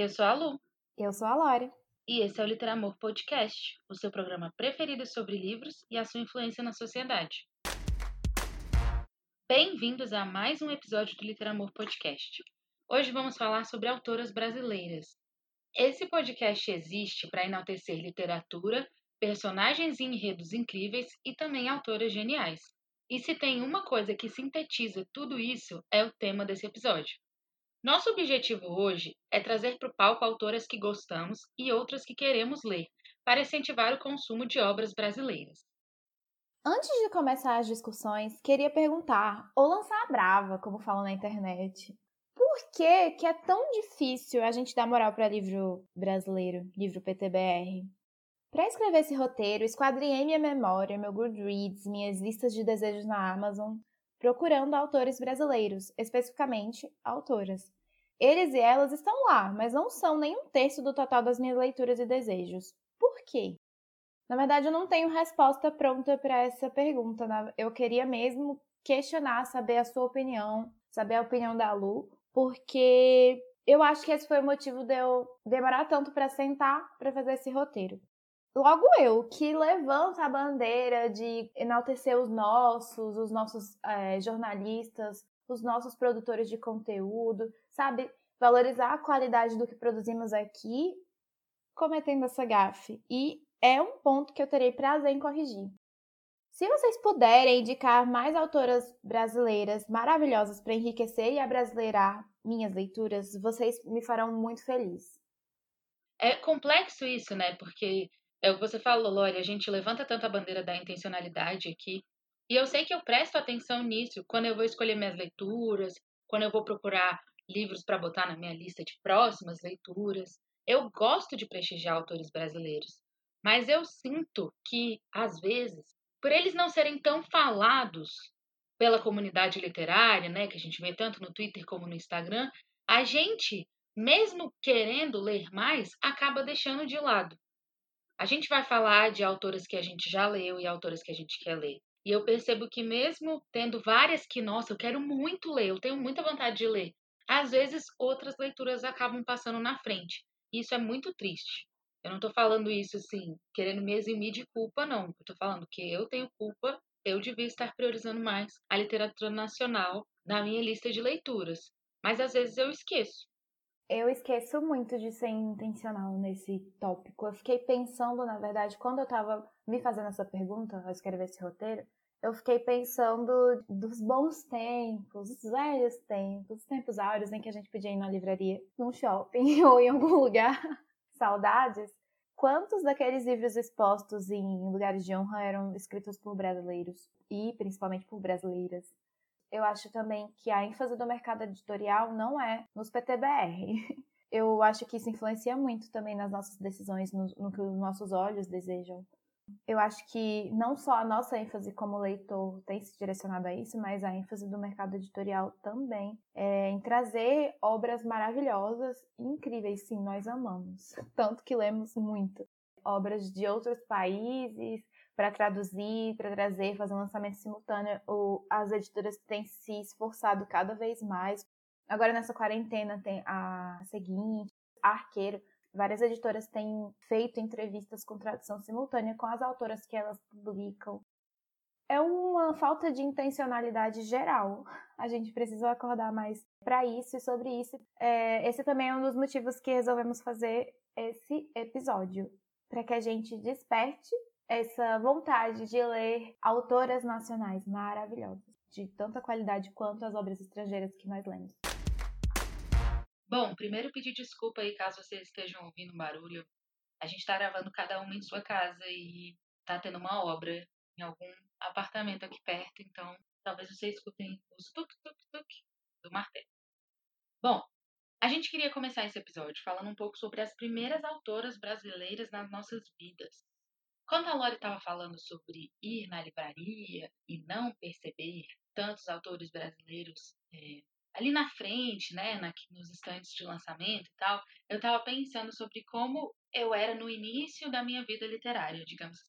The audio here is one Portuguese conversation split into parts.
Eu sou a Lu. Eu sou a Lore. E esse é o Literamor Podcast, o seu programa preferido sobre livros e a sua influência na sociedade. Bem-vindos a mais um episódio do Literamor Podcast. Hoje vamos falar sobre autoras brasileiras. Esse podcast existe para enaltecer literatura, personagens e enredos incríveis e também autoras geniais. E se tem uma coisa que sintetiza tudo isso, é o tema desse episódio. Nosso objetivo hoje é trazer para o palco autoras que gostamos e outras que queremos ler, para incentivar o consumo de obras brasileiras. Antes de começar as discussões, queria perguntar, ou lançar a brava, como falam na internet, por que, que é tão difícil a gente dar moral para livro brasileiro, livro PTBR? Para escrever esse roteiro, esquadriei minha memória, meu Goodreads, minhas listas de desejos na Amazon, procurando autores brasileiros, especificamente autoras. Eles e elas estão lá, mas não são nem um terço do total das minhas leituras e desejos. Por quê? Na verdade, eu não tenho resposta pronta para essa pergunta. Né? Eu queria mesmo questionar, saber a sua opinião, saber a opinião da Lu, porque eu acho que esse foi o motivo de eu demorar tanto para sentar para fazer esse roteiro. Logo eu, que levanto a bandeira de enaltecer os nossos, os nossos é, jornalistas, os nossos produtores de conteúdo, sabe? Valorizar a qualidade do que produzimos aqui, cometendo essa gafe. E é um ponto que eu terei prazer em corrigir. Se vocês puderem indicar mais autoras brasileiras maravilhosas para enriquecer e abrasileirar minhas leituras, vocês me farão muito feliz. É complexo isso, né? Porque é o que você falou, Lore, a gente levanta tanto a bandeira da intencionalidade aqui. E eu sei que eu presto atenção nisso quando eu vou escolher minhas leituras, quando eu vou procurar livros para botar na minha lista de próximas leituras. Eu gosto de prestigiar autores brasileiros, mas eu sinto que, às vezes, por eles não serem tão falados pela comunidade literária, né, que a gente vê tanto no Twitter como no Instagram, a gente, mesmo querendo ler mais, acaba deixando de lado. A gente vai falar de autoras que a gente já leu e autoras que a gente quer ler. E eu percebo que mesmo tendo várias que, nossa, eu quero muito ler, eu tenho muita vontade de ler, às vezes outras leituras acabam passando na frente. E isso é muito triste. Eu não estou falando isso assim, querendo me eximir de culpa, não. Eu tô falando que eu tenho culpa, eu devia estar priorizando mais a literatura nacional na minha lista de leituras. Mas às vezes eu esqueço. Eu esqueço muito de ser intencional nesse tópico. Eu fiquei pensando, na verdade, quando eu estava me fazendo essa pergunta, ao escrever esse roteiro, eu fiquei pensando dos bons tempos, dos velhos tempos, os tempos áureos em que a gente podia ir na livraria, num shopping ou em algum lugar. Saudades. Quantos daqueles livros expostos em lugares de honra eram escritos por brasileiros e principalmente por brasileiras? Eu acho também que a ênfase do mercado editorial não é nos PTBR. Eu acho que isso influencia muito também nas nossas decisões, no, no que os nossos olhos desejam. Eu acho que não só a nossa ênfase como leitor tem se direcionado a isso, mas a ênfase do mercado editorial também é em trazer obras maravilhosas incríveis. Sim, nós amamos. Tanto que lemos muito. Obras de outros países, para traduzir, para trazer, fazer um lançamento simultâneo. O, as editoras têm se esforçado cada vez mais. Agora nessa quarentena tem a seguinte, a Arqueiro. Várias editoras têm feito entrevistas com tradução simultânea com as autoras que elas publicam. É uma falta de intencionalidade geral. A gente precisa acordar mais para isso e sobre isso. É, esse também é um dos motivos que resolvemos fazer esse episódio para que a gente desperte essa vontade de ler autoras nacionais maravilhosas, de tanta qualidade quanto as obras estrangeiras que nós lemos. Bom, primeiro pedir desculpa aí caso vocês estejam ouvindo barulho. A gente está gravando cada uma em sua casa e tá tendo uma obra em algum apartamento aqui perto, então talvez vocês escutem os tuk-tuk-tuk do martelo. Bom, a gente queria começar esse episódio falando um pouco sobre as primeiras autoras brasileiras nas nossas vidas. Quando a Lori estava falando sobre ir na livraria e não perceber tantos autores brasileiros é, ali na frente, né, na, nos estantes de lançamento e tal, eu estava pensando sobre como eu era no início da minha vida literária, digamos assim.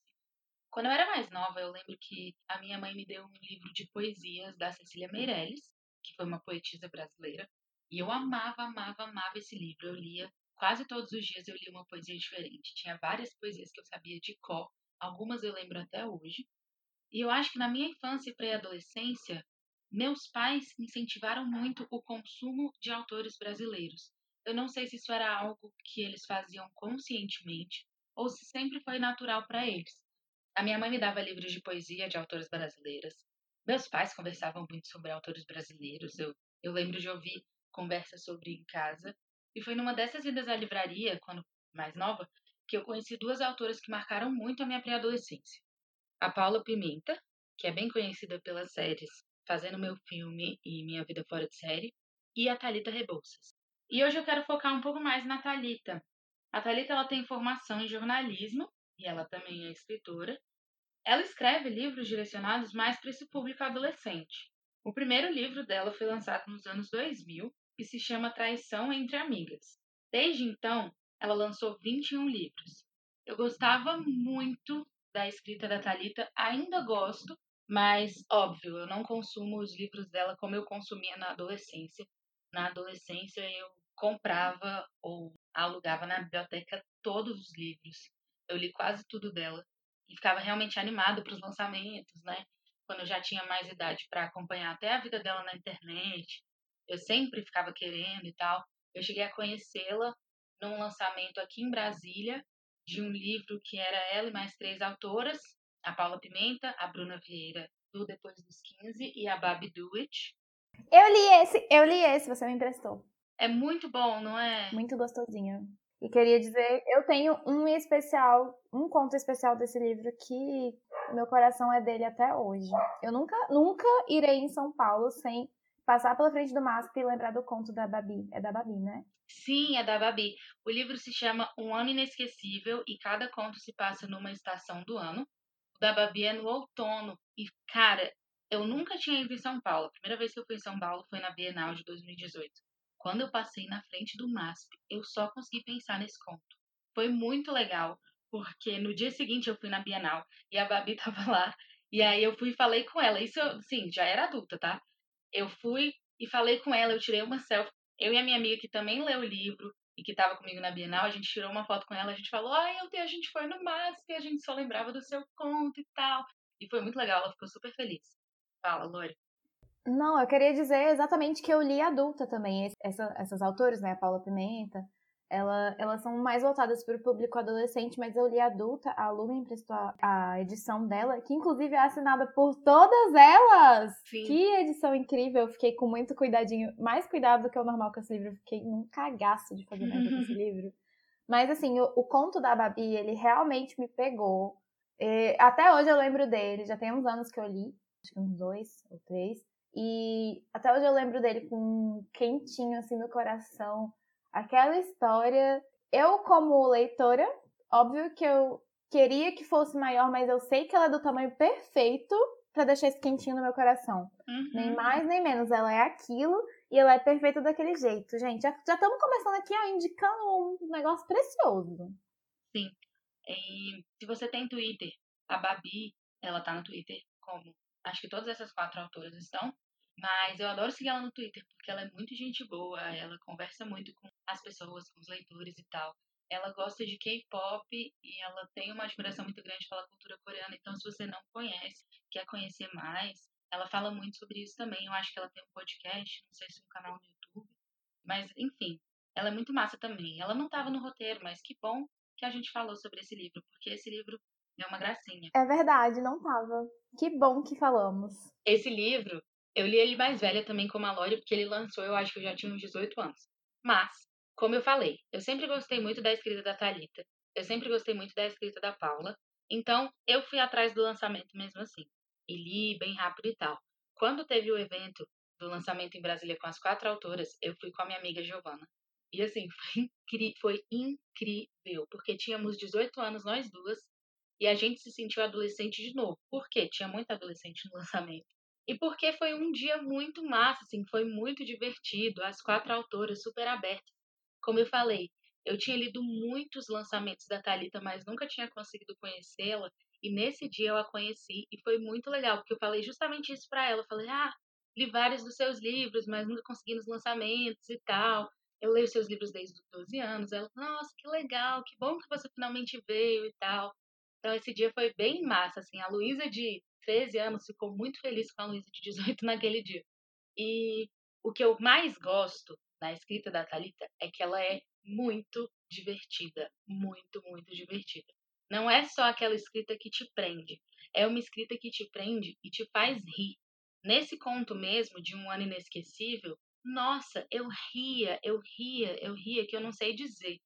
Quando eu era mais nova, eu lembro que a minha mãe me deu um livro de poesias da Cecília Meirelles, que foi uma poetisa brasileira, e eu amava, amava, amava esse livro. Eu lia quase todos os dias eu li uma poesia diferente. Tinha várias poesias que eu sabia de cor, algumas eu lembro até hoje. E eu acho que na minha infância e pré-adolescência, meus pais incentivaram muito o consumo de autores brasileiros. Eu não sei se isso era algo que eles faziam conscientemente ou se sempre foi natural para eles. A minha mãe me dava livros de poesia de autores brasileiras. Meus pais conversavam muito sobre autores brasileiros. Eu, eu lembro de ouvir conversas sobre em casa. E foi numa dessas idas à livraria, quando mais nova, que eu conheci duas autoras que marcaram muito a minha pré-adolescência. A Paula Pimenta, que é bem conhecida pelas séries Fazendo Meu Filme e Minha Vida Fora de Série, e a Talita Rebouças. E hoje eu quero focar um pouco mais na Talita. A Talita ela tem formação em jornalismo e ela também é escritora. Ela escreve livros direcionados mais para esse público adolescente. O primeiro livro dela foi lançado nos anos 2000 e se chama Traição entre Amigas. Desde então, ela lançou 21 livros. Eu gostava muito da escrita da Talita, ainda gosto, mas, óbvio, eu não consumo os livros dela como eu consumia na adolescência. Na adolescência, eu comprava ou alugava na biblioteca todos os livros. Eu li quase tudo dela e ficava realmente animado para os lançamentos, né? Quando eu já tinha mais idade para acompanhar até a vida dela na internet, eu sempre ficava querendo e tal. Eu cheguei a conhecê-la num lançamento aqui em Brasília de um livro que era ela e mais três autoras, a Paula Pimenta, a Bruna Vieira do Depois dos 15 e a Babi Dewitt. Eu li esse, eu li esse, você me emprestou. É muito bom, não é? Muito gostosinho. E queria dizer, eu tenho um especial, um conto especial desse livro que meu coração é dele até hoje. Eu nunca, nunca irei em São Paulo sem passar pela frente do MASP e lembrar do conto da Babi. É da Babi, né? Sim, é da Babi. O livro se chama Um Ano Inesquecível e cada conto se passa numa estação do ano da Babi é no outono. E, cara, eu nunca tinha ido em São Paulo. A primeira vez que eu fui em São Paulo foi na Bienal de 2018. Quando eu passei na frente do MASP, eu só consegui pensar nesse conto. Foi muito legal, porque no dia seguinte eu fui na Bienal e a Babi tava lá. E aí eu fui e falei com ela. Isso, sim, já era adulta, tá? Eu fui e falei com ela, eu tirei uma selfie. Eu e a minha amiga que também leu o livro, e que estava comigo na Bienal, a gente tirou uma foto com ela, a gente falou, ai, a gente foi no MASP a gente só lembrava do seu conto e tal. E foi muito legal, ela ficou super feliz. Fala, Lori. Não, eu queria dizer exatamente que eu li adulta também. Essa, essas autores, né, Paula Pimenta, ela, elas são mais voltadas para o público adolescente, mas eu li adulta, a Lu me emprestou a, a, edição dela, que inclusive é assinada por todas elas! Sim. Que edição incrível! Eu fiquei com muito cuidadinho, mais cuidado do que o normal com esse livro, fiquei num cagaço de fazer merda com esse livro. Mas assim, o, o, conto da Babi, ele realmente me pegou. E, até hoje eu lembro dele, já tem uns anos que eu li, acho que uns dois ou três. E até hoje eu lembro dele com um quentinho assim no coração aquela história. Eu, como leitora, óbvio que eu queria que fosse maior, mas eu sei que ela é do tamanho perfeito para deixar esse quentinho no meu coração. Uhum. Nem mais nem menos. Ela é aquilo e ela é perfeita daquele jeito. Gente, já estamos começando aqui, ó, indicando um negócio precioso. Sim. E se você tem Twitter, a Babi, ela tá no Twitter como acho que todas essas quatro autoras estão. Mas eu adoro seguir ela no Twitter, porque ela é muito gente boa, ela conversa muito com as pessoas, com os leitores e tal. Ela gosta de K-pop e ela tem uma admiração muito grande pela cultura coreana. Então, se você não conhece, quer conhecer mais, ela fala muito sobre isso também. Eu acho que ela tem um podcast, não sei se um canal no YouTube. Mas, enfim, ela é muito massa também. Ela não estava no roteiro, mas que bom que a gente falou sobre esse livro, porque esse livro é uma gracinha. É verdade, não tava. Que bom que falamos. Esse livro, eu li ele mais velha também como a Lori, porque ele lançou, eu acho que eu já tinha uns 18 anos. Mas, como eu falei, eu sempre gostei muito da escrita da Talita, eu sempre gostei muito da escrita da Paula, então eu fui atrás do lançamento mesmo assim. E li bem rápido e tal. Quando teve o evento do lançamento em Brasília com as quatro autoras, eu fui com a minha amiga Giovana. E assim, foi, incri foi incrível, porque tínhamos 18 anos nós duas e a gente se sentiu adolescente de novo. Por quê? Tinha muito adolescente no lançamento. E porque foi um dia muito massa, assim, foi muito divertido, as quatro autoras super abertas. Como eu falei, eu tinha lido muitos lançamentos da Talita, mas nunca tinha conseguido conhecê-la, e nesse dia eu a conheci e foi muito legal, porque eu falei justamente isso para ela, eu falei: "Ah, li vários dos seus livros, mas nunca consegui nos lançamentos e tal". eu leio seus livros desde os 12 anos. Ela, nossa, que legal, que bom que você finalmente veio e tal. Então esse dia foi bem massa, assim. A Luísa de 13 anos ficou muito feliz com a Luísa de 18 naquele dia. E o que eu mais gosto na escrita da Talita é que ela é muito divertida, muito, muito divertida. Não é só aquela escrita que te prende, é uma escrita que te prende e te faz rir. Nesse conto mesmo de um ano inesquecível, nossa, eu ria, eu ria, eu ria que eu não sei dizer.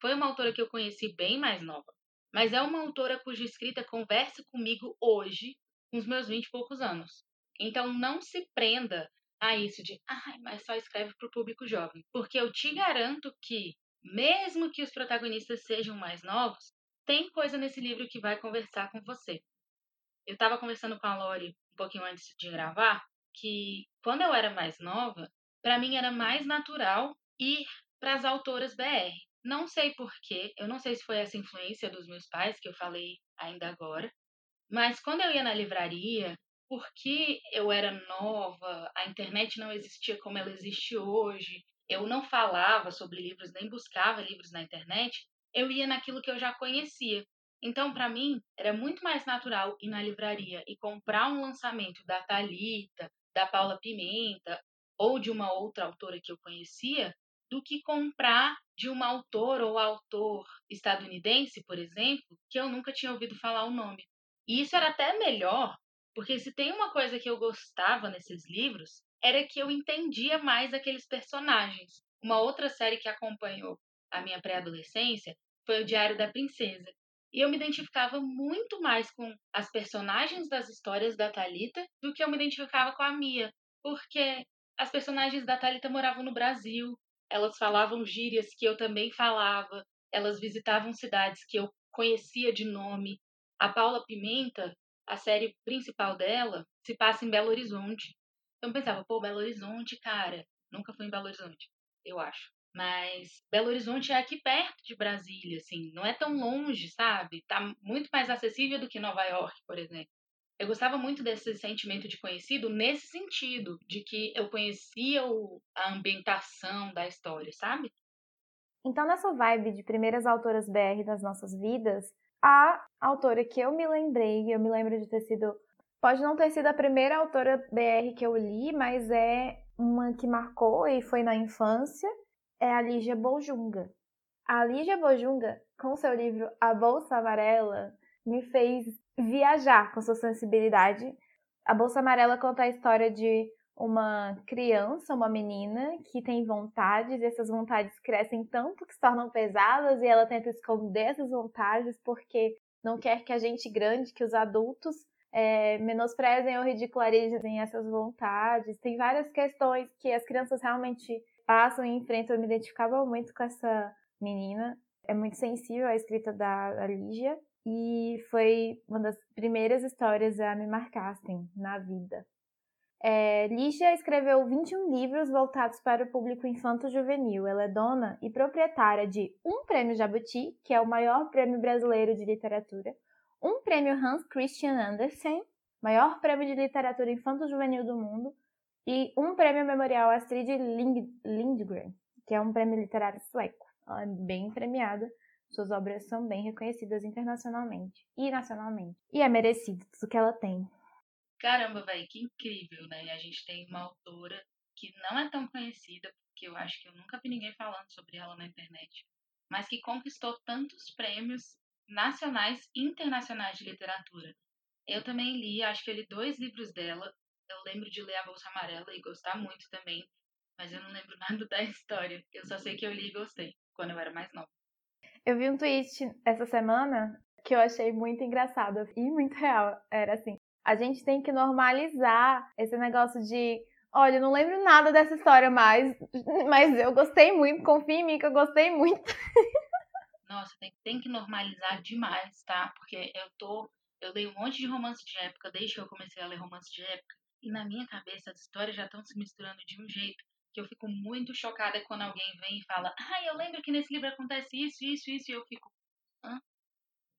Foi uma autora que eu conheci bem mais nova, mas é uma autora cuja escrita conversa comigo hoje, com os meus vinte e poucos anos. Então não se prenda a isso de, ai, mas só escreve para o público jovem. Porque eu te garanto que, mesmo que os protagonistas sejam mais novos, tem coisa nesse livro que vai conversar com você. Eu estava conversando com a Lori um pouquinho antes de gravar que quando eu era mais nova, para mim era mais natural ir para as autoras BR. Não sei porquê, eu não sei se foi essa influência dos meus pais que eu falei ainda agora, mas quando eu ia na livraria porque eu era nova, a internet não existia como ela existe hoje, eu não falava sobre livros, nem buscava livros na internet, eu ia naquilo que eu já conhecia. Então, para mim, era muito mais natural ir na livraria e comprar um lançamento da Talita, da Paula Pimenta ou de uma outra autora que eu conhecia, do que comprar de uma autora ou autor estadunidense, por exemplo, que eu nunca tinha ouvido falar o nome. E isso era até melhor, porque se tem uma coisa que eu gostava nesses livros, era que eu entendia mais aqueles personagens. Uma outra série que acompanhou a minha pré-adolescência foi o Diário da Princesa. E eu me identificava muito mais com as personagens das histórias da Talita do que eu me identificava com a Mia, porque as personagens da Talita moravam no Brasil, elas falavam gírias que eu também falava, elas visitavam cidades que eu conhecia de nome. A Paula Pimenta a série principal dela se passa em Belo Horizonte. Então eu pensava, pô, Belo Horizonte, cara, nunca fui em Belo Horizonte, eu acho. Mas Belo Horizonte é aqui perto de Brasília, assim, não é tão longe, sabe? Tá muito mais acessível do que Nova York, por exemplo. Eu gostava muito desse sentimento de conhecido nesse sentido, de que eu conhecia o, a ambientação da história, sabe? Então, nessa vibe de primeiras autoras BR das nossas vidas, a autora que eu me lembrei, eu me lembro de ter sido. Pode não ter sido a primeira autora BR que eu li, mas é uma que marcou e foi na infância, é a Lígia Bojunga. A Lígia Bojunga, com seu livro A Bolsa Amarela, me fez viajar com sua sensibilidade. A Bolsa Amarela conta a história de uma criança, uma menina que tem vontades, e essas vontades crescem tanto que se tornam pesadas e ela tenta esconder essas vontades porque não quer que a gente grande, que os adultos é, menosprezem ou ridicularizem essas vontades. Tem várias questões que as crianças realmente passam e enfrentam. Eu me identificava muito com essa menina. É muito sensível a escrita da, da Lígia e foi uma das primeiras histórias a me marcassem na vida. É, Lígia escreveu 21 livros voltados para o público infanto-juvenil. Ela é dona e proprietária de um prêmio Jabuti, que é o maior prêmio brasileiro de literatura, um prêmio Hans Christian Andersen, maior prêmio de literatura infanto-juvenil do mundo, e um prêmio memorial Astrid Lindgren, que é um prêmio literário sueco. Ela é bem premiada, suas obras são bem reconhecidas internacionalmente e nacionalmente. E é merecido tudo que ela tem. Caramba, velho, que incrível, né? A gente tem uma autora que não é tão conhecida, porque eu acho que eu nunca vi ninguém falando sobre ela na internet, mas que conquistou tantos prêmios nacionais e internacionais de literatura. Eu também li, acho que eu li dois livros dela. Eu lembro de ler A Bolsa Amarela e gostar muito também, mas eu não lembro nada da história. Eu só sei que eu li e gostei, quando eu era mais nova. Eu vi um tweet essa semana que eu achei muito engraçado e muito real. Era assim: a gente tem que normalizar esse negócio de olha, eu não lembro nada dessa história mais, mas eu gostei muito, confia em mim que eu gostei muito. Nossa, tem, tem que normalizar demais, tá? Porque eu tô. Eu leio um monte de romance de época desde que eu comecei a ler romance de época. E na minha cabeça as histórias já estão se misturando de um jeito que eu fico muito chocada quando alguém vem e fala: Ah, eu lembro que nesse livro acontece isso, isso, isso. E eu fico: Hã?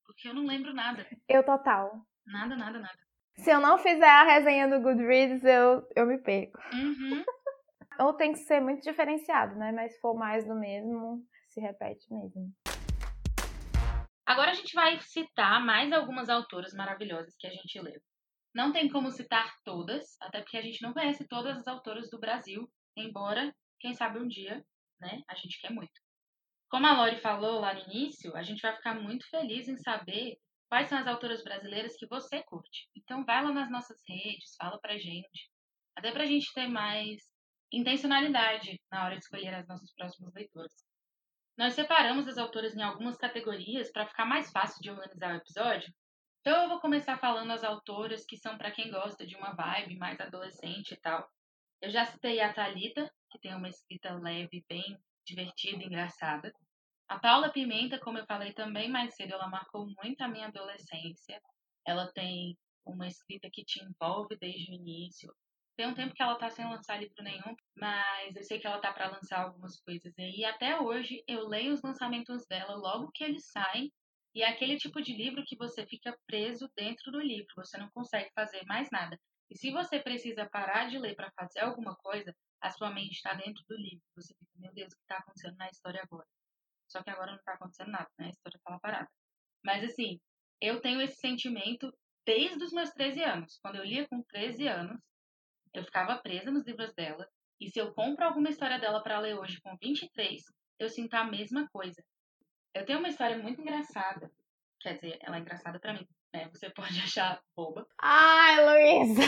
Porque eu não lembro nada. Eu total. Nada, nada, nada. Se eu não fizer a resenha do Goodreads, eu, eu me perco. Uhum. Ou tem que ser muito diferenciado, né? Mas se for mais do mesmo, se repete mesmo. Agora a gente vai citar mais algumas autoras maravilhosas que a gente leu. Não tem como citar todas, até porque a gente não conhece todas as autoras do Brasil, embora, quem sabe um dia, né, a gente quer muito. Como a Lori falou lá no início, a gente vai ficar muito feliz em saber quais são as autoras brasileiras que você curte. Então vai lá nas nossas redes, fala pra gente. Até pra gente ter mais intencionalidade na hora de escolher as nossas próximas leituras. Nós separamos as autoras em algumas categorias para ficar mais fácil de organizar o episódio. Então eu vou começar falando as autoras que são para quem gosta de uma vibe mais adolescente e tal. Eu já citei a Talita, que tem uma escrita leve, bem divertida e engraçada. A Paula Pimenta, como eu falei também mais cedo, ela marcou muito a minha adolescência. Ela tem uma escrita que te envolve desde o início. Tem um tempo que ela tá sem lançar livro nenhum, mas eu sei que ela tá para lançar algumas coisas aí. E até hoje eu leio os lançamentos dela logo que eles saem. E é aquele tipo de livro que você fica preso dentro do livro, você não consegue fazer mais nada. E se você precisa parar de ler para fazer alguma coisa, a sua mente está dentro do livro. Você fica, meu Deus, o que está acontecendo na história agora? Só que agora não está acontecendo nada, né? A história está lá parada. Mas assim, eu tenho esse sentimento desde os meus 13 anos. Quando eu lia com 13 anos, eu ficava presa nos livros dela. E se eu compro alguma história dela para ler hoje com 23, eu sinto a mesma coisa. Eu tenho uma história muito engraçada. Quer dizer, ela é engraçada para mim. Né? Você pode achar boba. Ai, Luísa!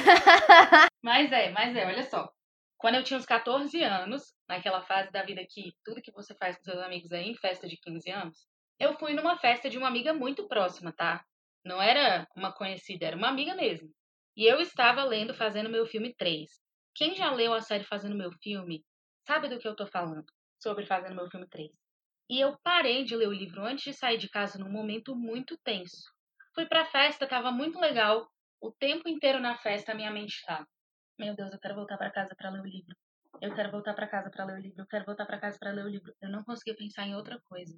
mas é, mas é, olha só. Quando eu tinha uns 14 anos, naquela fase da vida que tudo que você faz com seus amigos é em festa de 15 anos, eu fui numa festa de uma amiga muito próxima, tá? Não era uma conhecida, era uma amiga mesmo. E eu estava lendo Fazendo Meu Filme 3. Quem já leu a série Fazendo Meu Filme sabe do que eu tô falando sobre Fazendo Meu Filme 3. E eu parei de ler o livro antes de sair de casa num momento muito tenso. Fui pra festa, tava muito legal. O tempo inteiro na festa a minha mente estava. Meu Deus, eu quero voltar para casa para ler o livro. Eu quero voltar para casa para ler o livro. Eu quero voltar para casa para ler o livro. Eu não conseguia pensar em outra coisa.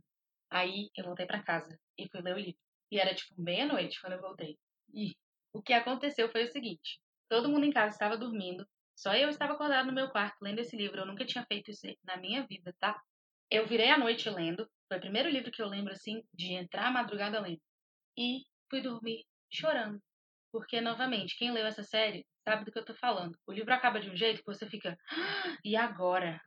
Aí eu voltei para casa e fui ler o livro. E era tipo meia-noite quando eu voltei. E o que aconteceu foi o seguinte: todo mundo em casa estava dormindo, só eu estava acordado no meu quarto lendo esse livro. Eu nunca tinha feito isso na minha vida, tá? Eu virei a noite lendo. Foi o primeiro livro que eu lembro assim de entrar à madrugada lendo. E fui dormir chorando. Porque, novamente, quem leu essa série sabe do que eu tô falando. O livro acaba de um jeito que você fica. Ah, e agora?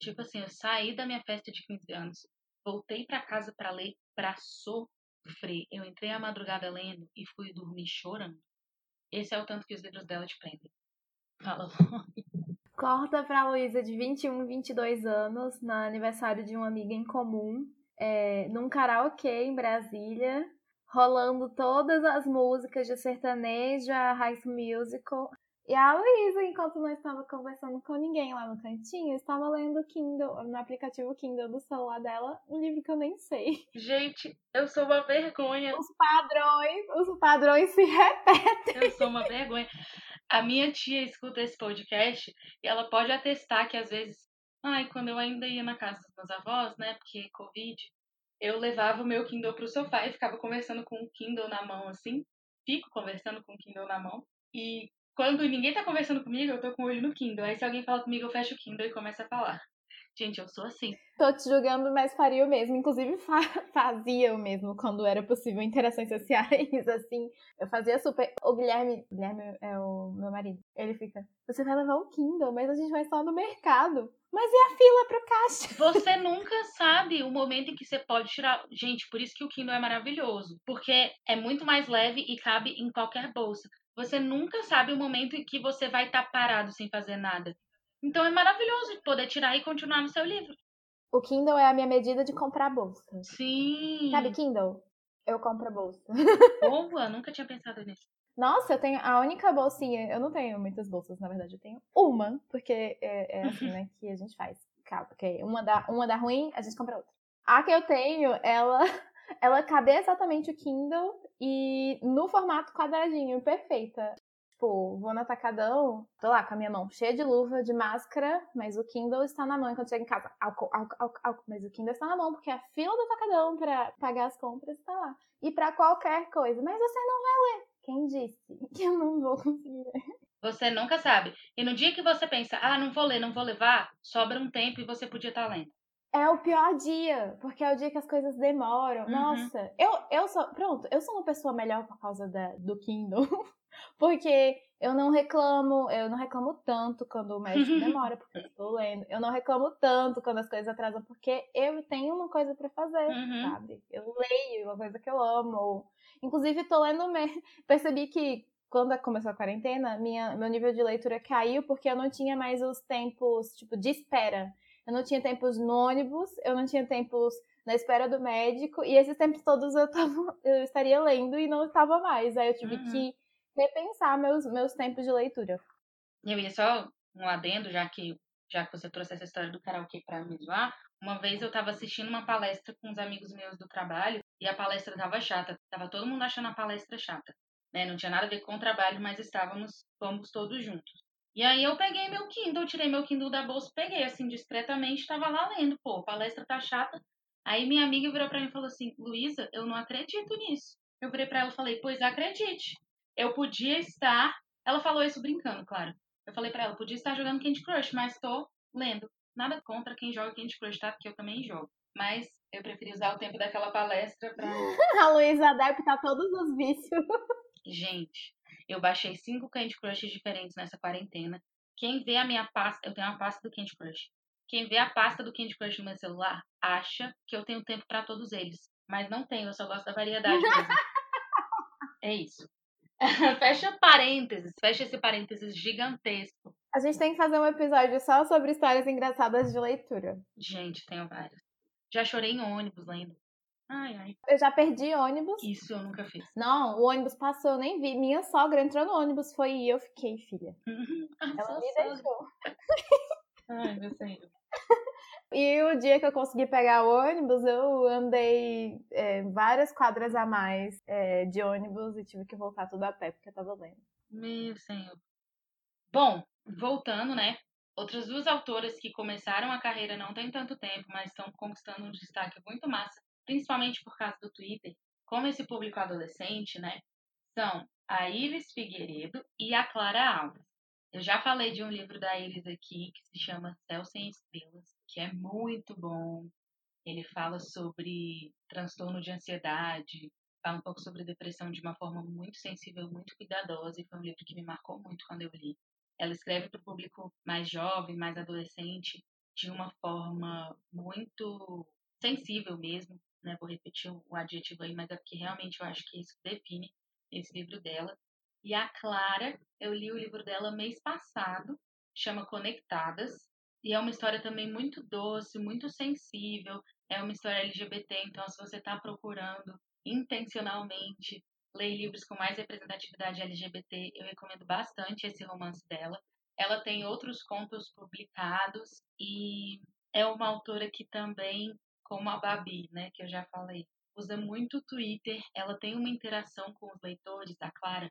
Tipo assim, eu saí da minha festa de 15 anos, voltei para casa para ler, pra sofrer. Eu entrei à madrugada lendo e fui dormir chorando. Esse é o tanto que os livros dela te prendem. Fala, Corta pra Luísa de 21, 22 anos, no aniversário de uma amiga em comum, é, num karaokê em Brasília, rolando todas as músicas de sertanejo, a High Musical. E a Luísa, enquanto não estava conversando com ninguém lá no cantinho, estava lendo Kindle, no aplicativo Kindle do celular dela, um livro que eu nem sei. Gente, eu sou uma vergonha. Os padrões, os padrões se repetem. Eu sou uma vergonha. A minha tia escuta esse podcast e ela pode atestar que às vezes, ai, quando eu ainda ia na casa dos meus avós, né, porque Covid, eu levava o meu Kindle pro sofá e ficava conversando com o Kindle na mão, assim. Fico conversando com o Kindle na mão. E quando ninguém tá conversando comigo, eu tô com o olho no Kindle. Aí se alguém fala comigo, eu fecho o Kindle e começo a falar. Gente, eu sou assim. Tô te julgando, mas faria o mesmo. Inclusive, fa fazia o mesmo quando era possível interações sociais, assim. Eu fazia super. O Guilherme, Guilherme é o meu marido. Ele fica: Você vai levar o Kindle, mas a gente vai só no mercado. Mas e a fila pro caixa? Você nunca sabe o momento em que você pode tirar. Gente, por isso que o Kindle é maravilhoso. Porque é muito mais leve e cabe em qualquer bolsa. Você nunca sabe o momento em que você vai estar tá parado sem fazer nada. Então é maravilhoso poder tirar e continuar no seu livro. O Kindle é a minha medida de comprar bolsa. Sim. Sabe Kindle? Eu compro a bolsa. Boa, nunca tinha pensado nisso. Nossa, eu tenho a única bolsinha. Eu não tenho muitas bolsas, na verdade, eu tenho uma, porque é, é assim, né, que a gente faz. Porque uma dá, uma dá ruim, a gente compra outra. A que eu tenho, ela, ela cabe exatamente o Kindle e no formato quadradinho, perfeita. Tipo, vou no atacadão, tô lá com a minha mão cheia de luva, de máscara, mas o Kindle está na mão. Enquanto chega em casa, álcool, álcool, álcool, álcool. Mas o Kindle está na mão, porque a fila do atacadão para pagar as compras está lá. E para qualquer coisa. Mas você não vai ler. Quem disse que eu não vou conseguir ler? Você nunca sabe. E no dia que você pensa, ah, não vou ler, não vou levar, sobra um tempo e você podia estar lendo. É o pior dia, porque é o dia que as coisas demoram. Uhum. Nossa, eu, eu sou. Pronto, eu sou uma pessoa melhor por causa da, do Kindle. porque eu não reclamo, eu não reclamo tanto quando o médico demora, porque eu estou lendo. Eu não reclamo tanto quando as coisas atrasam, porque eu tenho uma coisa para fazer, uhum. sabe? Eu leio, uma coisa que eu amo. Inclusive, tô lendo. Percebi que quando começou a quarentena, minha, meu nível de leitura caiu porque eu não tinha mais os tempos, tipo, de espera. Eu não tinha tempos no ônibus, eu não tinha tempos na espera do médico, e esses tempos todos eu, tava, eu estaria lendo e não estava mais. Aí eu tive uhum. que repensar meus, meus tempos de leitura. Eu ia só um adendo, já que, já que você trouxe essa história do karaokê para me zoar. Uma vez eu estava assistindo uma palestra com uns amigos meus do trabalho e a palestra tava chata. Tava todo mundo achando a palestra chata né? Não tinha nada a ver com o trabalho, mas estávamos, fomos todos juntos. E aí eu peguei meu Kindle, tirei meu Kindle da bolsa, peguei assim discretamente, estava lá lendo, pô, a palestra tá chata. Aí minha amiga virou para mim e falou assim: "Luísa, eu não acredito nisso". Eu virei para ela e falei: "Pois acredite. Eu podia estar". Ela falou isso brincando, claro. Eu falei para ela: "Podia estar jogando Candy Crush, mas tô lendo". Nada contra quem joga Candy Crush, tá? Porque eu também jogo. Mas eu preferi usar o tempo daquela palestra pra. a Luísa adapta todos os vícios. Gente, eu baixei cinco Candy Crush diferentes nessa quarentena. Quem vê a minha pasta, eu tenho uma pasta do Candy Crush. Quem vê a pasta do Candy Crush no meu celular acha que eu tenho tempo para todos eles. Mas não tenho, eu só gosto da variedade mesmo. é isso. fecha parênteses, fecha esse parênteses gigantesco. A gente tem que fazer um episódio só sobre histórias engraçadas de leitura. Gente, tenho várias. Já chorei em ônibus lendo. Ai, ai. Eu já perdi ônibus. Isso eu nunca fiz. Não, o ônibus passou, eu nem vi. Minha sogra entrou no ônibus, foi e eu fiquei, filha. Uhum. Ela me deixou. Ai, meu senhor. E o dia que eu consegui pegar o ônibus, eu andei é, várias quadras a mais é, de ônibus e tive que voltar tudo a pé porque eu tava lendo. Meu senhor. Bom, voltando, né? Outras duas autoras que começaram a carreira não tem tanto tempo, mas estão conquistando um destaque muito massa principalmente por causa do Twitter, como esse público adolescente, né, são a Iris Figueiredo e a Clara Alves. Eu já falei de um livro da Iris aqui que se chama Céu Sem Estrelas, que é muito bom. Ele fala sobre transtorno de ansiedade, fala um pouco sobre depressão de uma forma muito sensível, muito cuidadosa, e foi um livro que me marcou muito quando eu li. Ela escreve para o público mais jovem, mais adolescente, de uma forma muito sensível mesmo, né? Vou repetir o adjetivo aí, mas é porque realmente eu acho que isso define esse livro dela. E a Clara, eu li o livro dela mês passado, chama Conectadas, e é uma história também muito doce, muito sensível. É uma história LGBT, então se você está procurando intencionalmente ler livros com mais representatividade LGBT, eu recomendo bastante esse romance dela. Ela tem outros contos publicados e é uma autora que também como a Babi, né, que eu já falei, usa muito o Twitter, ela tem uma interação com os leitores, a Clara,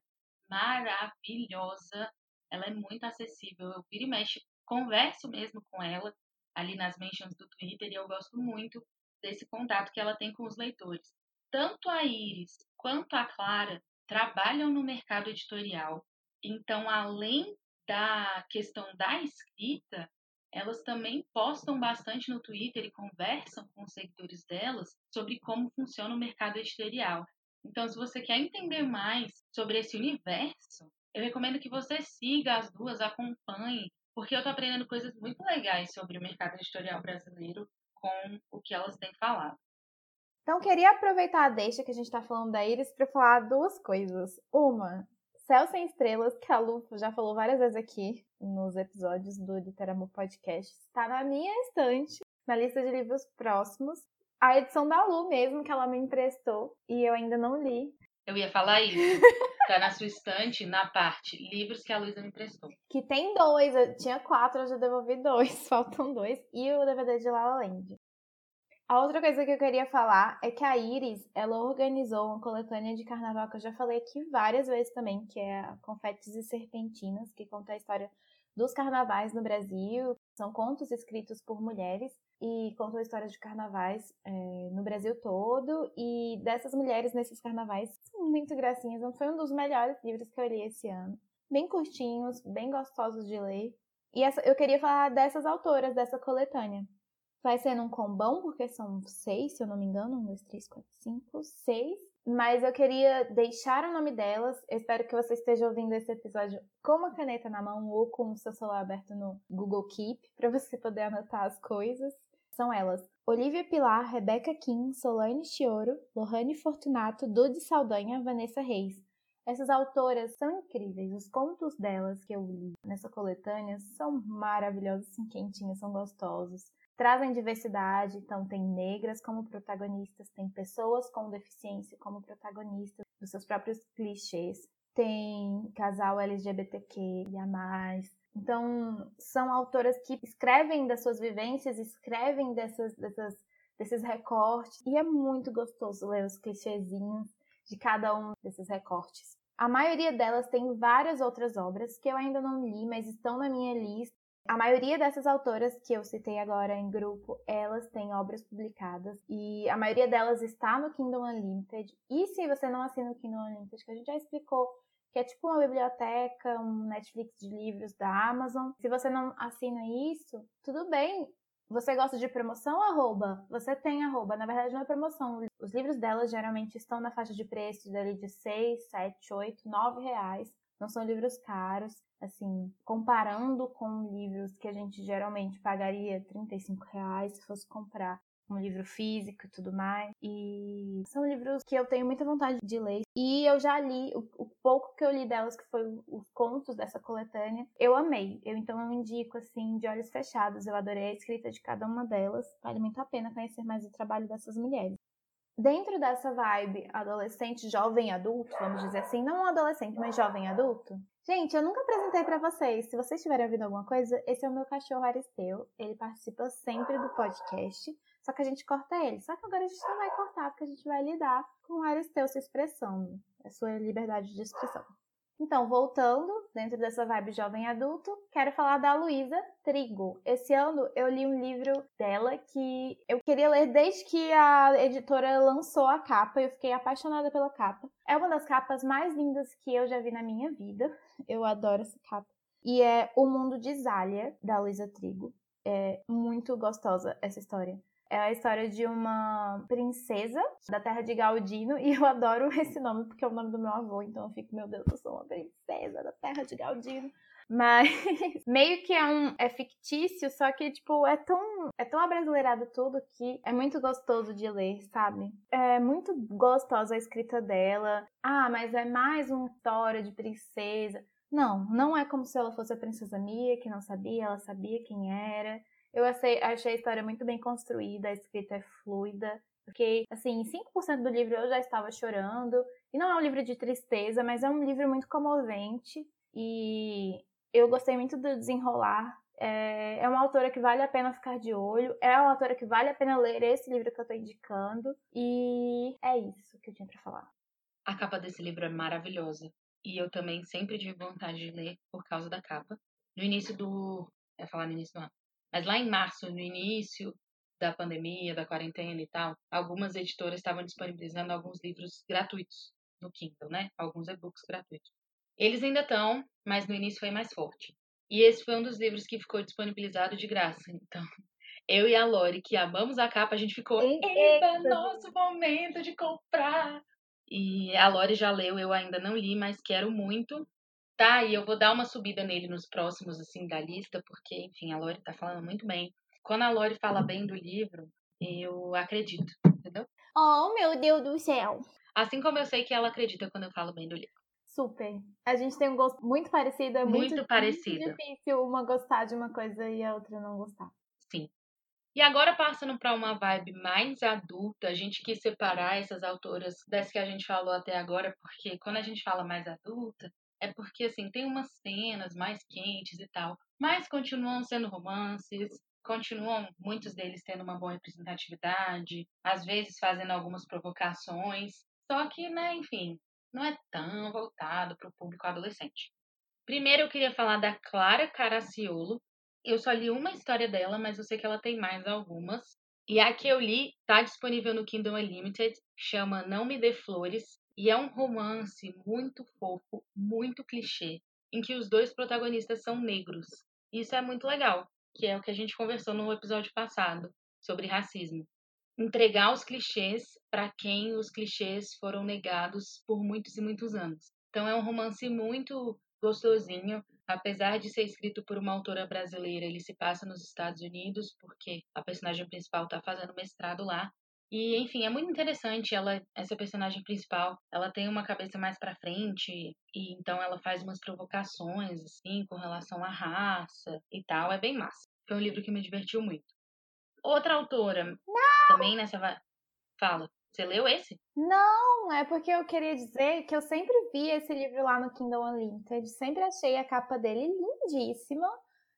maravilhosa, ela é muito acessível, eu viro e mexe, converso mesmo com ela ali nas mentions do Twitter e eu gosto muito desse contato que ela tem com os leitores. Tanto a Iris quanto a Clara trabalham no mercado editorial, então além da questão da escrita, elas também postam bastante no Twitter e conversam com os seguidores delas sobre como funciona o mercado editorial. Então, se você quer entender mais sobre esse universo, eu recomendo que você siga as duas, acompanhe, porque eu estou aprendendo coisas muito legais sobre o mercado editorial brasileiro com o que elas têm falado. Então, queria aproveitar a deixa que a gente está falando da Iris para falar duas coisas. Uma, Céu Sem Estrelas, que a Lu já falou várias vezes aqui nos episódios do Literamor Podcast, está na minha estante, na lista de livros próximos. A edição da Lu mesmo, que ela me emprestou, e eu ainda não li. Eu ia falar isso. Tá na sua estante, na parte livros que a Luísa me emprestou. Que tem dois, eu tinha quatro, eu já devolvi dois, faltam dois. E o DVD de La La Land. A outra coisa que eu queria falar é que a Iris, ela organizou uma coletânea de carnaval que eu já falei aqui várias vezes também, que é Confetes e Serpentinas, que conta a história dos carnavais no Brasil. São contos escritos por mulheres e contam histórias de carnavais é, no Brasil todo. E dessas mulheres nesses carnavais muito gracinhas. Foi um dos melhores livros que eu li esse ano. bem curtinhos, bem gostosos de ler. E essa, eu queria falar dessas autoras dessa coletânea. Vai ser num combão, porque são seis, se eu não me engano. Um, dois, três, quatro, cinco, seis. Mas eu queria deixar o nome delas. Espero que você esteja ouvindo esse episódio com uma caneta na mão ou com o seu celular aberto no Google Keep, para você poder anotar as coisas. São elas: Olivia Pilar, Rebeca Kim, Solane Chioro, Lohane Fortunato, Dude Saldanha, Vanessa Reis. Essas autoras são incríveis. Os contos delas que eu li nessa coletânea são maravilhosos, são quentinhos, são gostosos trazem diversidade, então tem negras como protagonistas, tem pessoas com deficiência como protagonistas dos seus próprios clichês, tem casal LGBTQ e a mais. Então, são autoras que escrevem das suas vivências, escrevem dessas, dessas, desses recortes, e é muito gostoso ler os clichêzinhos de cada um desses recortes. A maioria delas tem várias outras obras que eu ainda não li, mas estão na minha lista a maioria dessas autoras que eu citei agora em grupo, elas têm obras publicadas e a maioria delas está no Kindle Unlimited. E se você não assina o Kindle Unlimited, que a gente já explicou, que é tipo uma biblioteca, um Netflix de livros da Amazon. Se você não assina isso, tudo bem. Você gosta de promoção? Arroba. Você tem arroba. Na verdade, não é promoção. Os livros delas geralmente estão na faixa de preço dali de 6, 7, 8, 9 reais. Não são livros caros, assim, comparando com livros que a gente geralmente pagaria 35 reais se fosse comprar um livro físico e tudo mais. E são livros que eu tenho muita vontade de ler. E eu já li, o, o pouco que eu li delas, que foi os contos dessa coletânea, eu amei. Eu então eu indico assim, de olhos fechados. Eu adorei a escrita de cada uma delas. Vale muito a pena conhecer mais o trabalho dessas mulheres dentro dessa vibe adolescente, jovem adulto, vamos dizer assim, não adolescente, mas jovem adulto. Gente, eu nunca apresentei para vocês. Se vocês estiverem ouvindo alguma coisa, esse é o meu cachorro Aristeu. Ele participa sempre do podcast, só que a gente corta ele. Só que agora a gente não vai cortar, porque a gente vai lidar com o Aristeu se expressando, a sua liberdade de expressão. Então, voltando, dentro dessa vibe jovem adulto, quero falar da Luísa Trigo. Esse ano eu li um livro dela que eu queria ler desde que a editora lançou a capa, eu fiquei apaixonada pela capa. É uma das capas mais lindas que eu já vi na minha vida. Eu adoro essa capa. E é O Mundo de Zália, da Luísa Trigo. É muito gostosa essa história. É a história de uma princesa da terra de Galdino, e eu adoro esse nome porque é o nome do meu avô, então eu fico, meu Deus, eu sou uma princesa da terra de Galdino. Mas meio que é um é fictício, só que tipo é tão é tão abrasileirado tudo que é muito gostoso de ler, sabe? É muito gostosa a escrita dela. Ah, mas é mais uma história de princesa. Não, não é como se ela fosse a princesa Mia, que não sabia, ela sabia quem era. Eu achei, achei a história muito bem construída, a escrita é fluida. Porque, assim, 5% do livro eu já estava chorando. E não é um livro de tristeza, mas é um livro muito comovente. E eu gostei muito do desenrolar. É, é uma autora que vale a pena ficar de olho. É uma autora que vale a pena ler esse livro que eu estou indicando. E é isso que eu tinha para falar. A capa desse livro é maravilhosa. E eu também sempre tive vontade de ler por causa da capa. No início do. É falar no início ano. Mas lá em março, no início da pandemia, da quarentena e tal, algumas editoras estavam disponibilizando alguns livros gratuitos no Kindle, né? Alguns e-books gratuitos. Eles ainda estão, mas no início foi mais forte. E esse foi um dos livros que ficou disponibilizado de graça. Então, eu e a Lori, que amamos a capa, a gente ficou, é nosso momento de comprar. E a Lori já leu, eu ainda não li, mas quero muito. Tá, e eu vou dar uma subida nele nos próximos, assim, da lista, porque, enfim, a Lori tá falando muito bem. Quando a Lori fala bem do livro, eu acredito, entendeu? Oh, meu Deus do céu! Assim como eu sei que ela acredita quando eu falo bem do livro. Super. A gente tem um gosto muito parecido, é muito, muito parecido. Muito difícil uma gostar de uma coisa e a outra não gostar. Sim. E agora passando para uma vibe mais adulta, a gente quis separar essas autoras das que a gente falou até agora, porque quando a gente fala mais adulta, é porque, assim, tem umas cenas mais quentes e tal, mas continuam sendo romances, continuam muitos deles tendo uma boa representatividade, às vezes fazendo algumas provocações, só que, né, enfim, não é tão voltado para o público adolescente. Primeiro eu queria falar da Clara Caraciolo. Eu só li uma história dela, mas eu sei que ela tem mais algumas. E a que eu li está disponível no Kindle Unlimited, chama Não Me Dê Flores. E é um romance muito fofo, muito clichê. em que os dois protagonistas são negros. Isso é muito legal, que é o que a gente conversou no episódio passado sobre racismo. Entregar os clichês para quem os clichês foram negados por muitos e muitos anos. Então é um romance muito gostosinho, apesar de ser escrito por uma autora brasileira, ele se passa nos Estados Unidos porque a personagem principal está fazendo mestrado lá. E, enfim, é muito interessante ela, essa personagem principal, ela tem uma cabeça mais para frente e então ela faz umas provocações assim com relação à raça e tal, é bem massa. Foi um livro que me divertiu muito. Outra autora, Não! também nessa fala. Você leu esse? Não, é porque eu queria dizer que eu sempre vi esse livro lá no Kindle Unlimited, sempre achei a capa dele lindíssima,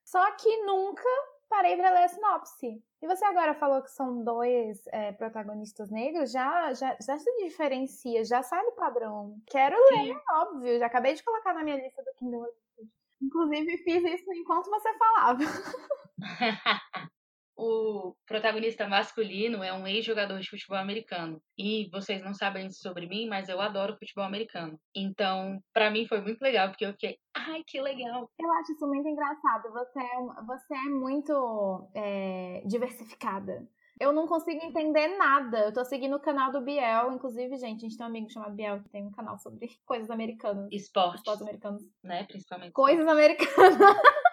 só que nunca parei para ler a sinopse. E você agora falou que são dois é, protagonistas negros, já, já, já se diferencia, já sai do padrão. Quero Sim. ler, óbvio, já acabei de colocar na minha lista do Kindle. Inclusive, fiz isso enquanto você falava. o protagonista masculino é um ex-jogador de futebol americano. E vocês não sabem isso sobre mim, mas eu adoro futebol americano. Então, para mim foi muito legal, porque eu fiquei, ai, que legal. Eu acho isso muito engraçado. Você é, você é muito é, diversificada. Eu não consigo entender nada. Eu tô seguindo o canal do Biel. Inclusive, gente, a gente tem um amigo chamado Biel que tem um canal sobre coisas americanas. Esportes. Esportes americanos. Né, principalmente. Coisas americanas.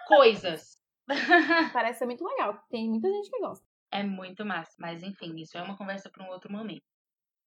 Coisas. Parece ser muito legal. Tem muita gente que gosta. É muito massa. Mas, enfim, isso é uma conversa para um outro momento.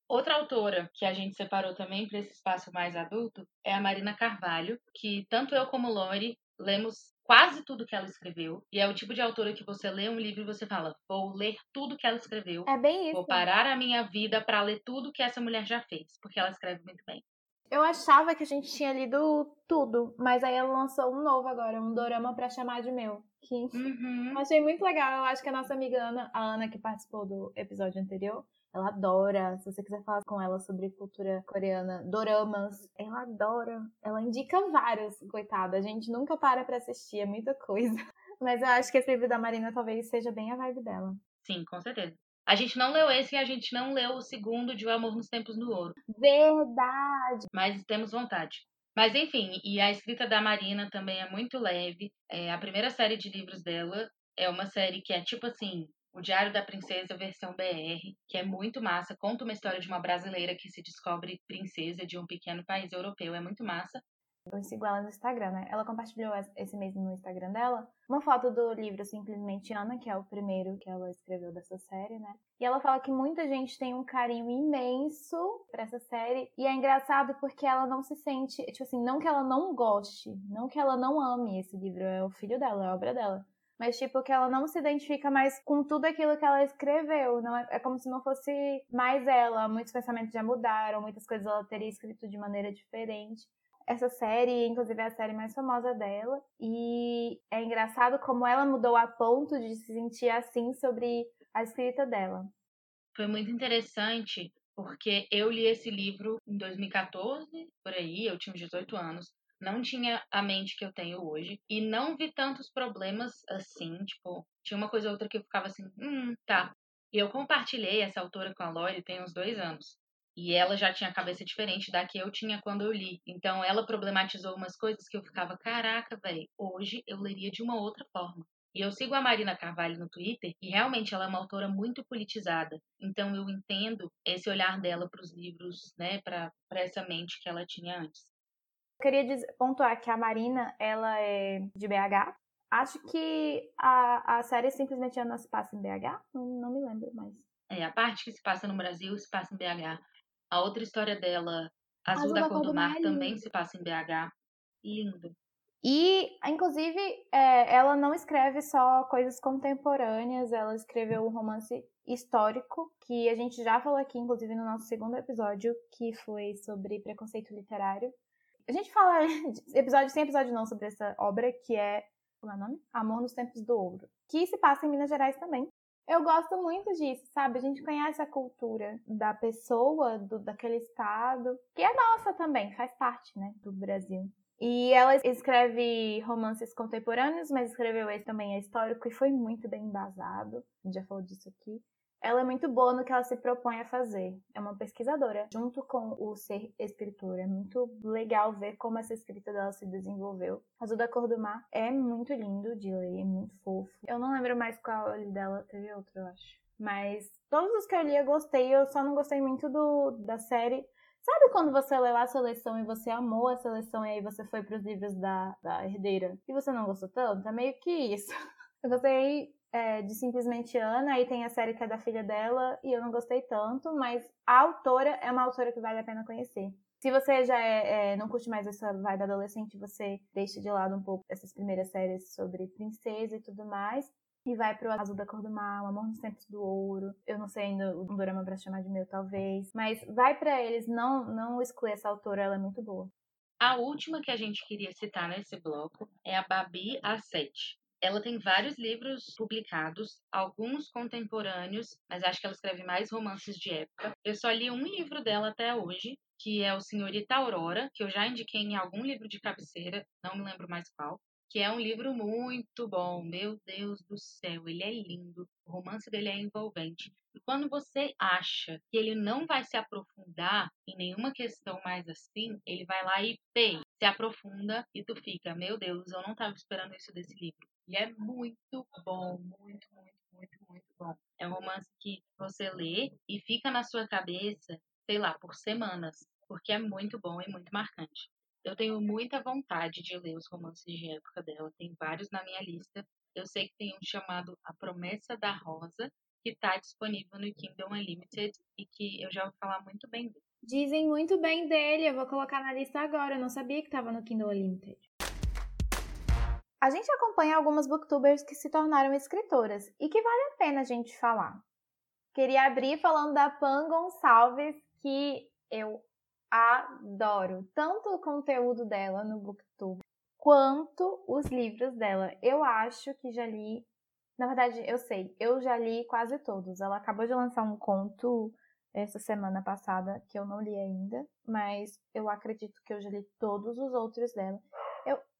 Outra autora que a gente separou também para esse espaço mais adulto é a Marina Carvalho, que tanto eu como Lori lemos quase tudo que ela escreveu. E é o tipo de autora que você lê um livro e você fala: vou ler tudo que ela escreveu. É bem isso. Vou parar a minha vida para ler tudo que essa mulher já fez, porque ela escreve muito bem. Eu achava que a gente tinha lido tudo, mas aí ela lançou um novo agora, um dorama para chamar de meu. Que uhum. achei muito legal. Eu acho que a nossa amiga Ana, a Ana que participou do episódio anterior, ela adora. Se você quiser falar com ela sobre cultura coreana, doramas, ela adora. Ela indica vários, coitada. A gente nunca para pra assistir, é muita coisa. Mas eu acho que esse livro da Marina talvez seja bem a vibe dela. Sim, com certeza. A gente não leu esse e a gente não leu o segundo de O Amor nos Tempos do Ouro. Verdade! Mas temos vontade. Mas enfim, e a escrita da Marina também é muito leve. É, a primeira série de livros dela é uma série que é tipo assim, o Diário da Princesa versão BR, que é muito massa. Conta uma história de uma brasileira que se descobre princesa de um pequeno país europeu. É muito massa. Eu sigo ela no Instagram, né? Ela compartilhou esse mesmo no Instagram dela uma foto do livro Simplesmente Ana, que é o primeiro que ela escreveu dessa série, né? E ela fala que muita gente tem um carinho imenso para essa série. E é engraçado porque ela não se sente, tipo assim, não que ela não goste, não que ela não ame esse livro, é o filho dela, é a obra dela mas tipo que ela não se identifica mais com tudo aquilo que ela escreveu, não é, é como se não fosse mais ela, muitos pensamentos já mudaram, muitas coisas ela teria escrito de maneira diferente essa série, inclusive é a série mais famosa dela. E é engraçado como ela mudou a ponto de se sentir assim sobre a escrita dela. Foi muito interessante porque eu li esse livro em 2014, por aí, eu tinha 18 anos. Não tinha a mente que eu tenho hoje e não vi tantos problemas assim, tipo, tinha uma coisa ou outra que eu ficava assim, hum, tá. E eu compartilhei essa autora com a Lori tem uns dois anos. E ela já tinha a cabeça diferente da que eu tinha quando eu li. Então ela problematizou umas coisas que eu ficava, caraca, velho, hoje eu leria de uma outra forma. E eu sigo a Marina Carvalho no Twitter e realmente ela é uma autora muito politizada. Então eu entendo esse olhar dela para os livros, né, para essa mente que ela tinha antes. Eu queria dizer, pontuar que a Marina, ela é de BH. Acho que a, a série simplesmente Ana se passa em BH, não, não me lembro mais. É, a parte que se passa no Brasil se passa em BH. A outra história dela, Azul, Azul da, da Cor do Mar, também se passa em BH. Lindo. E, inclusive, é, ela não escreve só coisas contemporâneas, ela escreveu um romance histórico, que a gente já falou aqui, inclusive, no nosso segundo episódio, que foi sobre preconceito literário. A gente fala episódio sem episódio não sobre essa obra, que é, como é o nome? Amor nos Tempos do Ouro, que se passa em Minas Gerais também. Eu gosto muito disso, sabe? A gente conhece a cultura da pessoa, do, daquele estado, que é nossa também, faz parte, né, do Brasil. E ela escreve romances contemporâneos, mas escreveu esse também é histórico e foi muito bem embasado. A gente já falou disso aqui. Ela é muito boa no que ela se propõe a fazer. É uma pesquisadora, junto com o ser escritor. É muito legal ver como essa escrita dela se desenvolveu. Azul da Cor do Mar é muito lindo de ler, é muito fofo. Eu não lembro mais qual dela, teve outro, eu acho. Mas todos os que eu li eu gostei, eu só não gostei muito do, da série. Sabe quando você leu a seleção e você amou a seleção e aí você foi para os livros da, da herdeira e você não gostou tanto? É meio que isso. Eu gostei é, de Simplesmente Ana, aí tem a série que é da filha dela, e eu não gostei tanto, mas a autora é uma autora que vale a pena conhecer. Se você já é, é, não curte mais essa vibe adolescente, você deixa de lado um pouco essas primeiras séries sobre princesa e tudo mais. E vai pro Azul da Cor do Mar, O Amor nos Tempos do Ouro. Eu não sei ainda um dorama pra chamar de meu, talvez. Mas vai para eles, não, não exclui essa autora, ela é muito boa. A última que a gente queria citar nesse bloco é a Babi A7. Ela tem vários livros publicados, alguns contemporâneos, mas acho que ela escreve mais romances de época. Eu só li um livro dela até hoje, que é o Senhorita Aurora, que eu já indiquei em algum livro de cabeceira, não me lembro mais qual que é um livro muito bom. Meu Deus do céu, ele é lindo. O romance dele é envolvente. E quando você acha que ele não vai se aprofundar em nenhuma questão mais assim, ele vai lá e pei, se aprofunda e tu fica, meu Deus, eu não estava esperando isso desse livro. E é muito bom, muito, muito, muito, muito bom. É um romance que você lê e fica na sua cabeça, sei lá, por semanas, porque é muito bom e muito marcante. Eu tenho muita vontade de ler os romances de época dela, tem vários na minha lista. Eu sei que tem um chamado A Promessa da Rosa, que está disponível no Kindle Unlimited e que eu já vou falar muito bem dele. Dizem muito bem dele, eu vou colocar na lista agora, eu não sabia que estava no Kindle Unlimited. A gente acompanha algumas booktubers que se tornaram escritoras e que vale a pena a gente falar. Queria abrir falando da Pan Gonçalves, que eu adoro tanto o conteúdo dela no Booktube quanto os livros dela. Eu acho que já li, na verdade, eu sei, eu já li quase todos. Ela acabou de lançar um conto essa semana passada que eu não li ainda, mas eu acredito que eu já li todos os outros dela.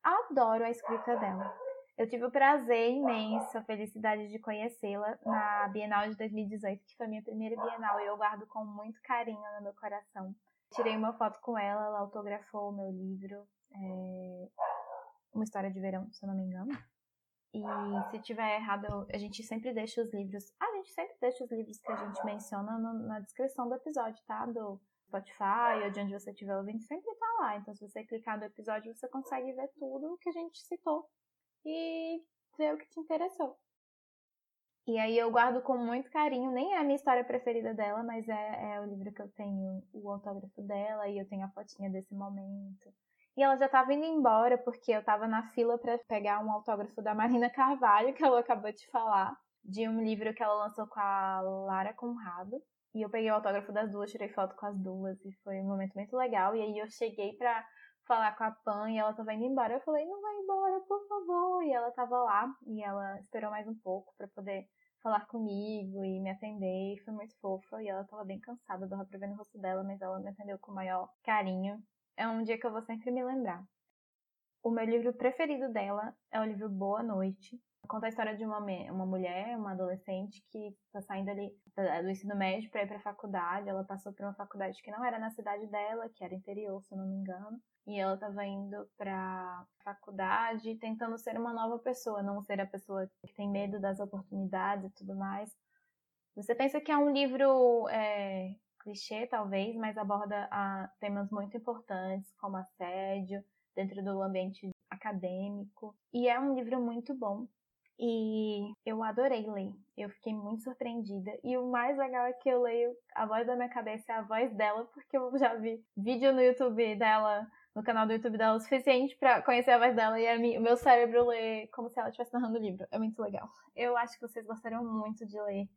Eu adoro a escrita dela. Eu tive o prazer imenso, a felicidade de conhecê-la na Bienal de 2018, que foi a minha primeira Bienal, e eu guardo com muito carinho no meu coração. Tirei uma foto com ela, ela autografou o meu livro, é... Uma História de Verão, se eu não me engano. E se tiver errado, a gente sempre deixa os livros. A gente sempre deixa os livros que a gente menciona no, na descrição do episódio, tá? Do Spotify ou de onde você estiver ouvindo, sempre tá lá. Então, se você clicar no episódio, você consegue ver tudo que a gente citou e ver o que te interessou. E aí eu guardo com muito carinho, nem é a minha história preferida dela, mas é, é o livro que eu tenho o autógrafo dela e eu tenho a fotinha desse momento. E ela já estava indo embora porque eu estava na fila para pegar um autógrafo da Marina Carvalho, que ela acabou de falar, de um livro que ela lançou com a Lara Conrado. E eu peguei o autógrafo das duas, tirei foto com as duas e foi um momento muito legal. E aí eu cheguei pra falar com a Pan e ela tava indo embora. Eu falei, não vai embora, por favor. E ela tava lá e ela esperou mais um pouco para poder falar comigo e me atender. E foi muito fofa. E ela tava bem cansada, dava pra ver no rosto dela, mas ela me atendeu com o maior carinho. É um dia que eu vou sempre me lembrar. O meu livro preferido dela é o livro Boa Noite. Conta a história de uma, uma mulher, uma adolescente, que está saindo ali do ensino médio para ir para a faculdade. Ela passou por uma faculdade que não era na cidade dela, que era interior, se não me engano e ela estava indo para faculdade tentando ser uma nova pessoa, não ser a pessoa que tem medo das oportunidades e tudo mais. Você pensa que é um livro é, clichê, talvez, mas aborda a, ah, temas muito importantes, como assédio, dentro do ambiente acadêmico. E é um livro muito bom. E eu adorei ler. Eu fiquei muito surpreendida. E o mais legal é que eu leio a voz da minha cabeça é a voz dela, porque eu já vi vídeo no YouTube dela no canal do YouTube dela o suficiente para conhecer a voz dela e a mim, o meu cérebro lê como se ela estivesse narrando o livro. É muito legal. Eu acho que vocês gostariam muito de ler.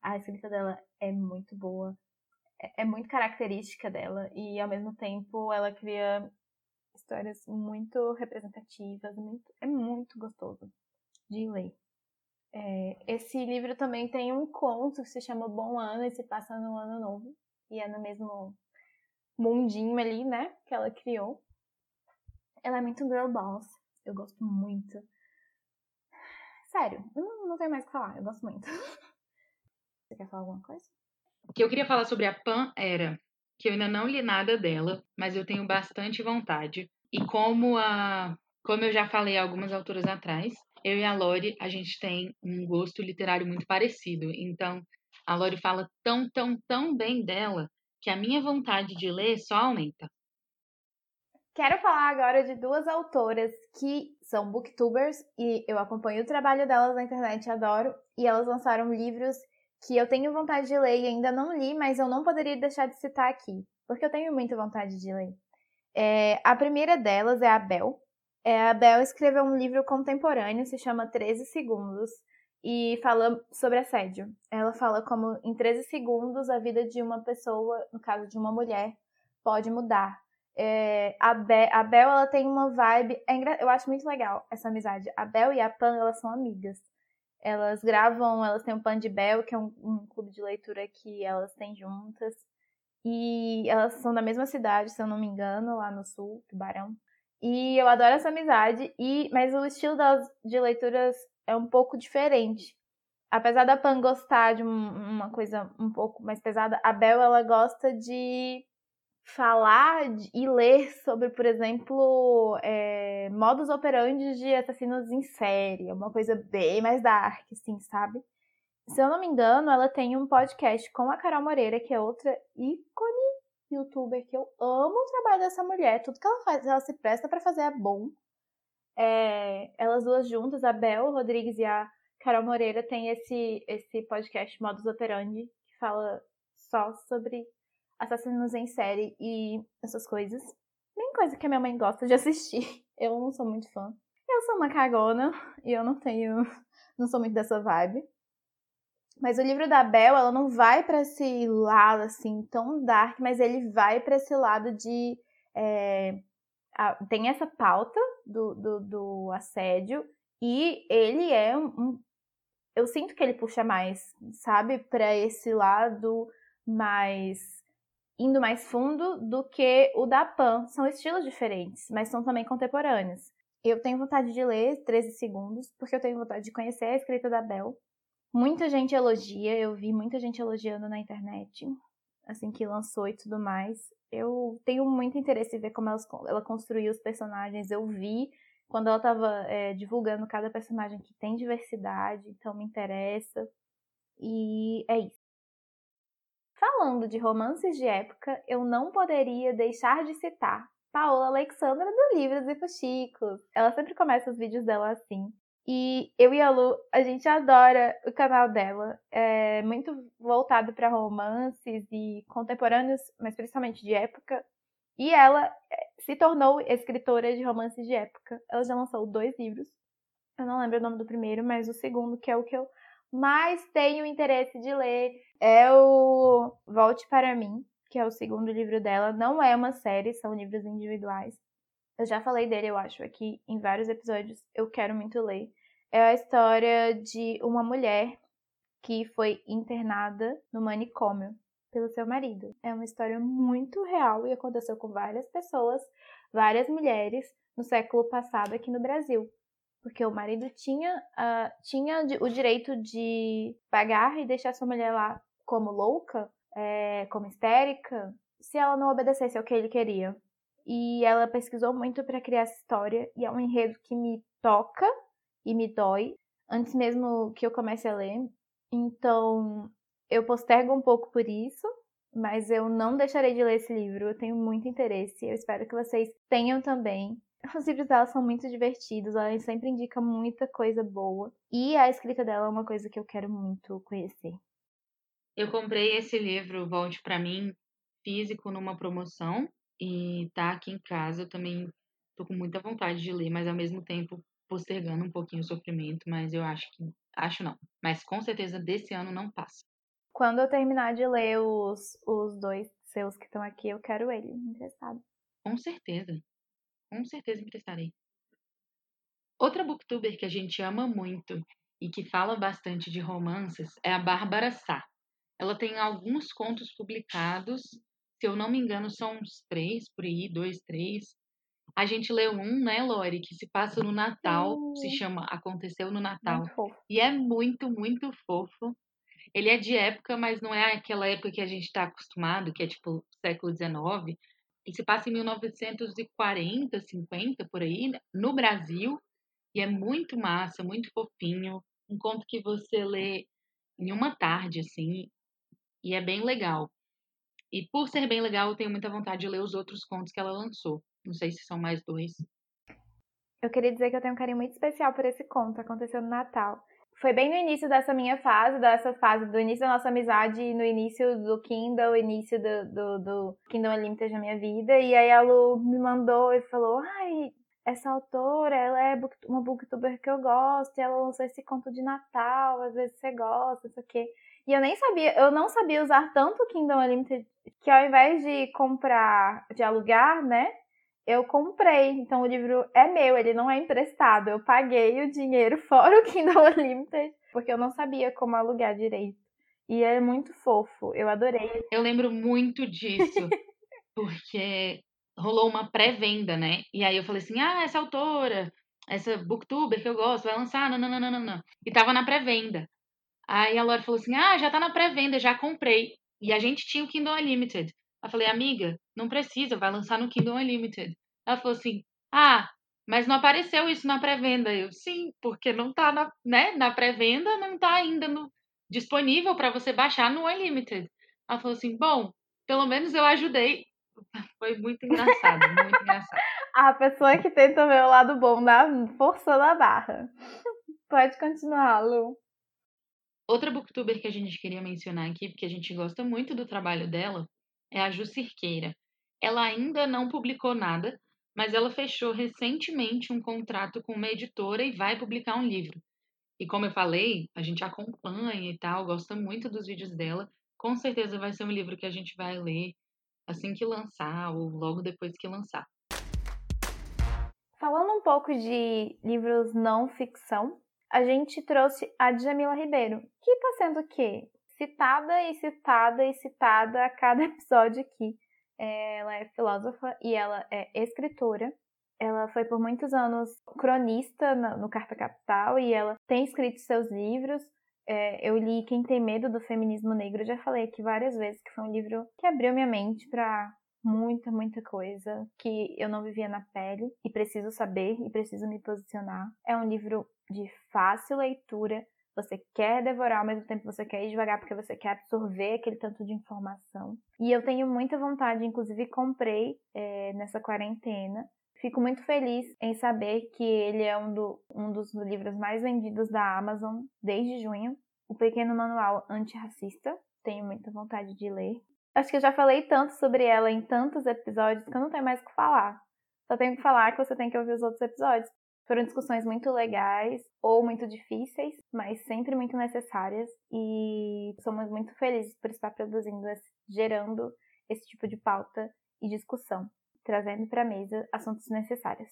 A escrita dela é muito boa. É, é muito característica dela e ao mesmo tempo ela cria histórias muito representativas. Muito, é muito gostoso de ler. É, esse livro também tem um conto que se chama Bom Ano e se passa no Ano Novo. E é no mesmo mundinho ali, né, que ela criou. Ela é muito girl boss. Eu gosto muito. Sério, não, não tenho mais o que falar, eu gosto muito. Você quer falar alguma coisa? O que eu queria falar sobre a Pan era que eu ainda não li nada dela, mas eu tenho bastante vontade. E como a como eu já falei algumas alturas atrás, eu e a Lori, a gente tem um gosto literário muito parecido. Então, a Lori fala tão, tão, tão bem dela que a minha vontade de ler só aumenta. Quero falar agora de duas autoras que são booktubers e eu acompanho o trabalho delas na internet, adoro, e elas lançaram livros que eu tenho vontade de ler e ainda não li, mas eu não poderia deixar de citar aqui, porque eu tenho muita vontade de ler. É, a primeira delas é a Bel. É, a Bel escreveu um livro contemporâneo, se chama 13 Segundos, e fala sobre assédio. Ela fala como em 13 segundos a vida de uma pessoa, no caso de uma mulher, pode mudar. É, a, Be a Bel, ela tem uma vibe. É eu acho muito legal essa amizade. A Bel e a Pan, elas são amigas. Elas gravam, elas têm um Pan de Bel, que é um, um clube de leitura que elas têm juntas. E elas são da mesma cidade, se eu não me engano, lá no sul, Tubarão. E eu adoro essa amizade, e mas o estilo de leituras é um pouco diferente. Apesar da Pan gostar de uma coisa um pouco mais pesada, a Bel ela gosta de falar e ler sobre, por exemplo, é, modus operandi de assassinos em série. É uma coisa bem mais dark, assim, sabe? Se eu não me engano, ela tem um podcast com a Carol Moreira, que é outra ícone youtuber que eu amo o trabalho dessa mulher. Tudo que ela faz, ela se presta para fazer é bom. É, elas duas juntas, a Bel Rodrigues e a Carol Moreira, tem esse, esse podcast Modus Operandi, que fala só sobre assassinos em série e essas coisas. Nem coisa que a minha mãe gosta de assistir. Eu não sou muito fã. Eu sou uma cagona e eu não tenho. Não sou muito dessa vibe. Mas o livro da Bel, ela não vai para esse lado assim tão dark, mas ele vai para esse lado de. É, a, tem essa pauta do, do, do, assédio e ele é um, um. Eu sinto que ele puxa mais, sabe, para esse lado mais indo mais fundo do que o da Pan. São estilos diferentes, mas são também contemporâneos. Eu tenho vontade de ler 13 segundos, porque eu tenho vontade de conhecer a escrita da Bel. Muita gente elogia, eu vi muita gente elogiando na internet, assim que lançou e tudo mais. Eu tenho muito interesse em ver como ela, ela construiu os personagens. Eu vi quando ela estava é, divulgando cada personagem que tem diversidade, então me interessa. E é isso. Falando de romances de época, eu não poderia deixar de citar Paola Alexandra do Livros e Fuxicos. Ela sempre começa os vídeos dela assim. E eu e a Lu, a gente adora o canal dela. É muito voltado para romances e contemporâneos, mas principalmente de época. E ela é, se tornou escritora de romances de época. Ela já lançou dois livros. Eu não lembro o nome do primeiro, mas o segundo, que é o que eu mais tenho interesse de ler é o Volte para mim, que é o segundo livro dela. Não é uma série, são livros individuais. Eu já falei dele, eu acho, aqui em vários episódios. Eu quero muito ler. É a história de uma mulher que foi internada no manicômio pelo seu marido. É uma história muito real e aconteceu com várias pessoas, várias mulheres no século passado aqui no Brasil porque o marido tinha, uh, tinha o direito de pagar e deixar sua mulher lá como louca, é, como histérica, se ela não obedecesse ao que ele queria. E ela pesquisou muito para criar essa história, e é um enredo que me toca e me dói, antes mesmo que eu comece a ler. Então, eu postergo um pouco por isso, mas eu não deixarei de ler esse livro. Eu tenho muito interesse. Eu espero que vocês tenham também. Os livros dela são muito divertidos, ela sempre indica muita coisa boa. E a escrita dela é uma coisa que eu quero muito conhecer. Eu comprei esse livro, Volte para mim, físico numa promoção e tá aqui em casa. Eu também tô com muita vontade de ler, mas ao mesmo tempo postergando um pouquinho o sofrimento, mas eu acho que acho não, mas com certeza desse ano não passa. Quando eu terminar de ler os, os dois seus que estão aqui, eu quero ele emprestado. Com certeza com certeza emprestarei. Outra booktuber que a gente ama muito e que fala bastante de romances é a Bárbara Sá. Ela tem alguns contos publicados, se eu não me engano, são uns três por aí, dois, três. A gente leu um, né, Lori, que se passa no Natal, se chama Aconteceu no Natal. E é muito, muito fofo. Ele é de época, mas não é aquela época que a gente está acostumado, que é tipo século XIX. Ele se passa em 1940, 50, por aí, no Brasil. E é muito massa, muito fofinho. Um conto que você lê em uma tarde, assim. E é bem legal. E por ser bem legal, eu tenho muita vontade de ler os outros contos que ela lançou. Não sei se são mais dois. Eu queria dizer que eu tenho um carinho muito especial por esse conto, aconteceu no Natal. Foi bem no início dessa minha fase, dessa fase do início da nossa amizade, no início do Kindle, início do, do, do Kindle Unlimited na minha vida. E aí a Lu me mandou e falou: Ai, essa autora, ela é uma booktuber que eu gosto, e ela lançou esse conto de Natal, às vezes você gosta, isso aqui. E eu nem sabia, eu não sabia usar tanto o Kindle Unlimited que ao invés de comprar, de alugar, né? Eu comprei. Então o livro é meu, ele não é emprestado. Eu paguei o dinheiro fora o Kindle Unlimited, porque eu não sabia como alugar direito. E é muito fofo, eu adorei. Eu lembro muito disso, porque rolou uma pré-venda, né? E aí eu falei assim: ah, essa autora, essa booktuber que eu gosto, vai lançar, não, não, não, não, não. E tava na pré-venda. Aí a Laura falou assim: ah, já tá na pré-venda, já comprei. E a gente tinha o Kindle Unlimited. Eu falei, amiga, não precisa, vai lançar no Kindle Unlimited. Ela falou assim: ah, mas não apareceu isso na pré-venda. Eu, sim, porque não tá na, né, na pré-venda, não tá ainda no, disponível para você baixar no Unlimited. Ela falou assim: bom, pelo menos eu ajudei. Foi muito engraçado, muito engraçado. A pessoa que tenta ver o lado bom da força da barra. Pode continuar, Lu. Outra booktuber que a gente queria mencionar aqui, porque a gente gosta muito do trabalho dela, é a Ju Cirqueira. Ela ainda não publicou nada, mas ela fechou recentemente um contrato com uma editora e vai publicar um livro. E como eu falei, a gente acompanha e tal, gosta muito dos vídeos dela. Com certeza vai ser um livro que a gente vai ler assim que lançar ou logo depois que lançar. Falando um pouco de livros não ficção, a gente trouxe a Djamila Ribeiro, que está sendo o quê? Citada e citada e citada a cada episódio aqui. Ela é filósofa e ela é escritora. Ela foi por muitos anos cronista no Carta Capital e ela tem escrito seus livros. É, eu li Quem Tem Medo do Feminismo Negro, já falei aqui várias vezes que foi um livro que abriu minha mente para muita, muita coisa que eu não vivia na pele e preciso saber e preciso me posicionar. É um livro de fácil leitura, você quer devorar, ao mesmo tempo você quer ir devagar porque você quer absorver aquele tanto de informação. E eu tenho muita vontade, inclusive comprei é, nessa quarentena. Fico muito feliz em saber que ele é um, do, um dos livros mais vendidos da Amazon desde junho. O Pequeno Manual Antirracista. Tenho muita vontade de ler. Acho que eu já falei tanto sobre ela em tantos episódios que eu não tenho mais o que falar. Só tenho que falar que você tem que ouvir os outros episódios. Foram discussões muito legais ou muito difíceis, mas sempre muito necessárias e somos muito felizes por estar produzindo, gerando esse tipo de pauta e discussão, trazendo para a mesa assuntos necessários.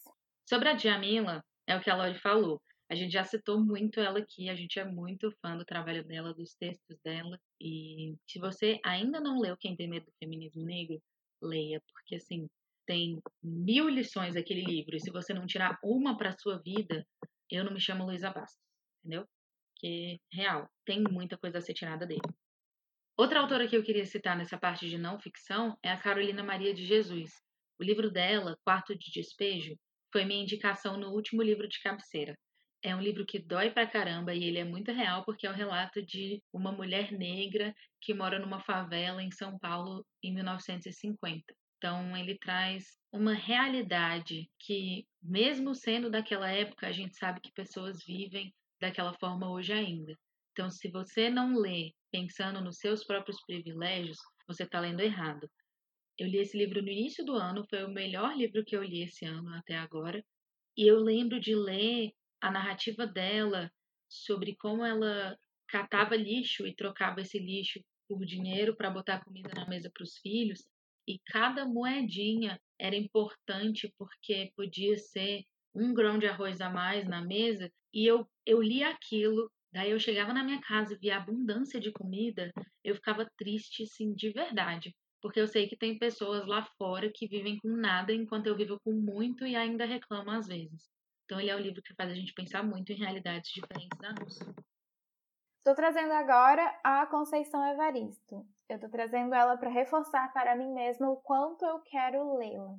Sobre a Djamila, é o que a Lori falou. A gente já citou muito ela aqui, a gente é muito fã do trabalho dela, dos textos dela. E se você ainda não leu Quem Tem Medo do Feminismo Negro, leia, porque assim, tem mil lições aquele livro, e se você não tirar uma para sua vida, eu não me chamo Luísa Bastos, entendeu? Que, real, tem muita coisa a ser tirada dele. Outra autora que eu queria citar nessa parte de não ficção é a Carolina Maria de Jesus. O livro dela, Quarto de Despejo, foi minha indicação no último livro de cabeceira. É um livro que dói pra caramba e ele é muito real porque é o relato de uma mulher negra que mora numa favela em São Paulo em 1950. Então, ele traz uma realidade que, mesmo sendo daquela época, a gente sabe que pessoas vivem daquela forma hoje ainda. Então, se você não lê pensando nos seus próprios privilégios, você está lendo errado. Eu li esse livro no início do ano, foi o melhor livro que eu li esse ano até agora. E eu lembro de ler a narrativa dela sobre como ela catava lixo e trocava esse lixo por dinheiro para botar comida na mesa para os filhos e cada moedinha era importante porque podia ser um grão de arroz a mais na mesa e eu, eu li aquilo, daí eu chegava na minha casa e via abundância de comida, eu ficava triste, sim, de verdade. Porque eu sei que tem pessoas lá fora que vivem com nada enquanto eu vivo com muito e ainda reclamam às vezes. Então ele é um livro que faz a gente pensar muito em realidades diferentes da nossa. Estou trazendo agora a Conceição Evaristo. Eu estou trazendo ela para reforçar para mim mesma o quanto eu quero lê-la.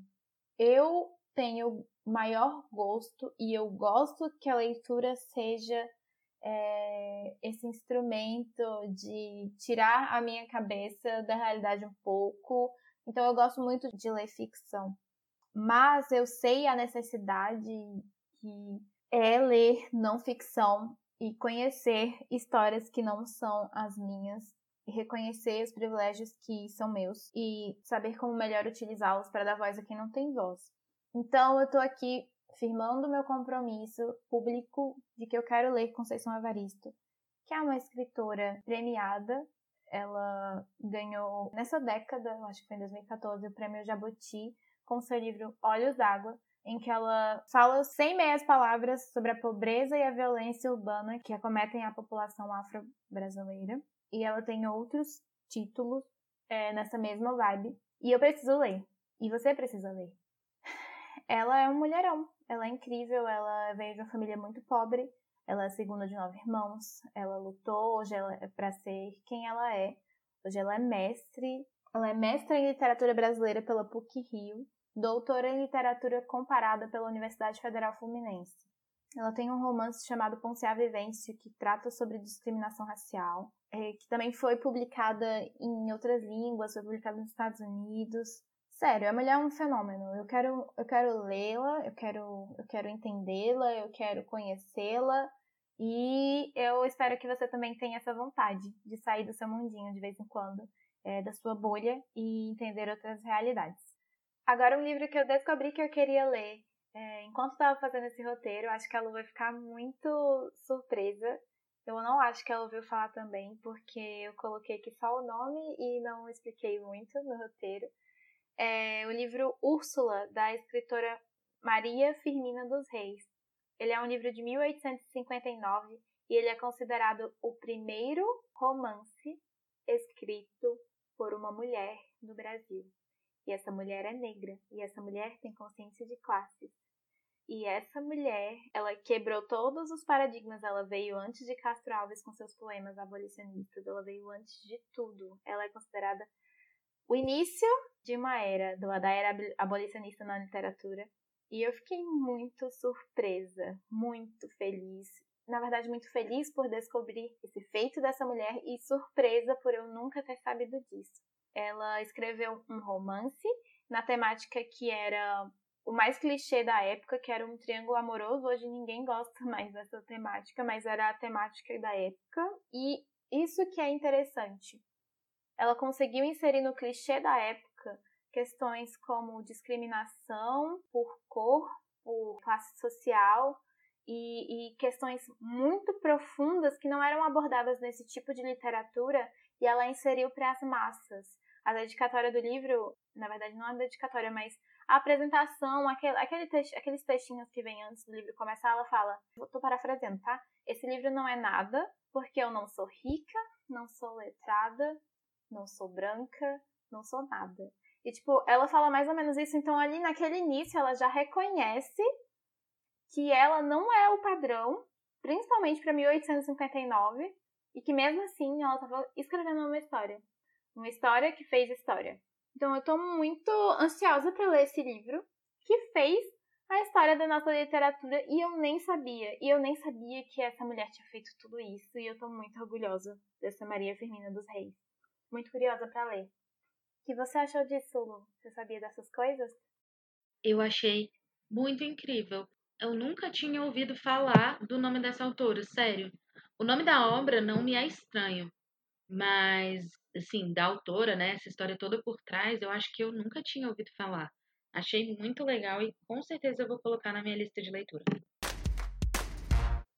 Eu tenho maior gosto e eu gosto que a leitura seja é, esse instrumento de tirar a minha cabeça da realidade um pouco. Então eu gosto muito de ler ficção. Mas eu sei a necessidade que é ler não ficção e conhecer histórias que não são as minhas, reconhecer os privilégios que são meus e saber como melhor utilizá-los para dar voz a quem não tem voz. Então eu estou aqui firmando meu compromisso público de que eu quero ler Conceição Evaristo, que é uma escritora premiada. Ela ganhou nessa década, acho que foi em 2014, o prêmio Jabuti com seu livro Olhos d'Água, em que ela fala sem meias palavras sobre a pobreza e a violência urbana que acometem a população afro-brasileira. E ela tem outros títulos é, nessa mesma vibe. E eu preciso ler. E você precisa ler. Ela é um mulherão. Ela é incrível. Ela veio de uma família muito pobre. Ela é segunda de nove irmãos. Ela lutou. Hoje ela é para ser quem ela é. Hoje ela é mestre. Ela é mestra em literatura brasileira pela PUC Rio doutora em literatura comparada pela Universidade Federal Fluminense. Ela tem um romance chamado Ponciá Vivência, que trata sobre discriminação racial, é, que também foi publicada em outras línguas, foi publicada nos Estados Unidos. Sério, a mulher é um fenômeno. Eu quero, eu quero lê-la, eu quero, eu quero entendê-la, eu quero conhecê-la. E eu espero que você também tenha essa vontade de sair do seu mundinho de vez em quando, é, da sua bolha e entender outras realidades. Agora, um livro que eu descobri que eu queria ler é, enquanto estava fazendo esse roteiro, acho que ela vai ficar muito surpresa. Eu não acho que ela ouviu falar também, porque eu coloquei aqui só o nome e não expliquei muito no roteiro. É o livro Úrsula, da escritora Maria Firmina dos Reis. Ele é um livro de 1859 e ele é considerado o primeiro romance escrito por uma mulher no Brasil. E essa mulher é negra, e essa mulher tem consciência de classes. E essa mulher, ela quebrou todos os paradigmas, ela veio antes de Castro Alves com seus poemas abolicionistas, ela veio antes de tudo. Ela é considerada o início de uma era, da era abolicionista na literatura. E eu fiquei muito surpresa, muito feliz. Na verdade, muito feliz por descobrir esse feito dessa mulher e surpresa por eu nunca ter sabido disso ela escreveu um romance na temática que era o mais clichê da época, que era um triângulo amoroso. Hoje ninguém gosta mais dessa temática, mas era a temática da época. E isso que é interessante. Ela conseguiu inserir no clichê da época questões como discriminação por cor, por classe social e, e questões muito profundas que não eram abordadas nesse tipo de literatura e ela inseriu para as massas a dedicatória do livro, na verdade não é dedicatória, mas a apresentação, aquele, aquele aqueles textinhos que vem antes do livro começar, ela fala, tô parafraseando, tá? Esse livro não é nada, porque eu não sou rica, não sou letrada, não sou branca, não sou nada. E, tipo, ela fala mais ou menos isso, então ali naquele início ela já reconhece que ela não é o padrão, principalmente para 1859, e que mesmo assim ela estava escrevendo uma história. Uma história que fez história. Então eu tô muito ansiosa para ler esse livro que fez a história da nossa literatura e eu nem sabia. E eu nem sabia que essa mulher tinha feito tudo isso e eu tô muito orgulhosa dessa Maria Firmina dos Reis. Muito curiosa para ler. O que você achou disso, Lu? Você sabia dessas coisas? Eu achei muito incrível. Eu nunca tinha ouvido falar do nome dessa autora, sério. O nome da obra não me é estranho, mas assim, da autora, né, essa história toda por trás, eu acho que eu nunca tinha ouvido falar. Achei muito legal e com certeza eu vou colocar na minha lista de leitura.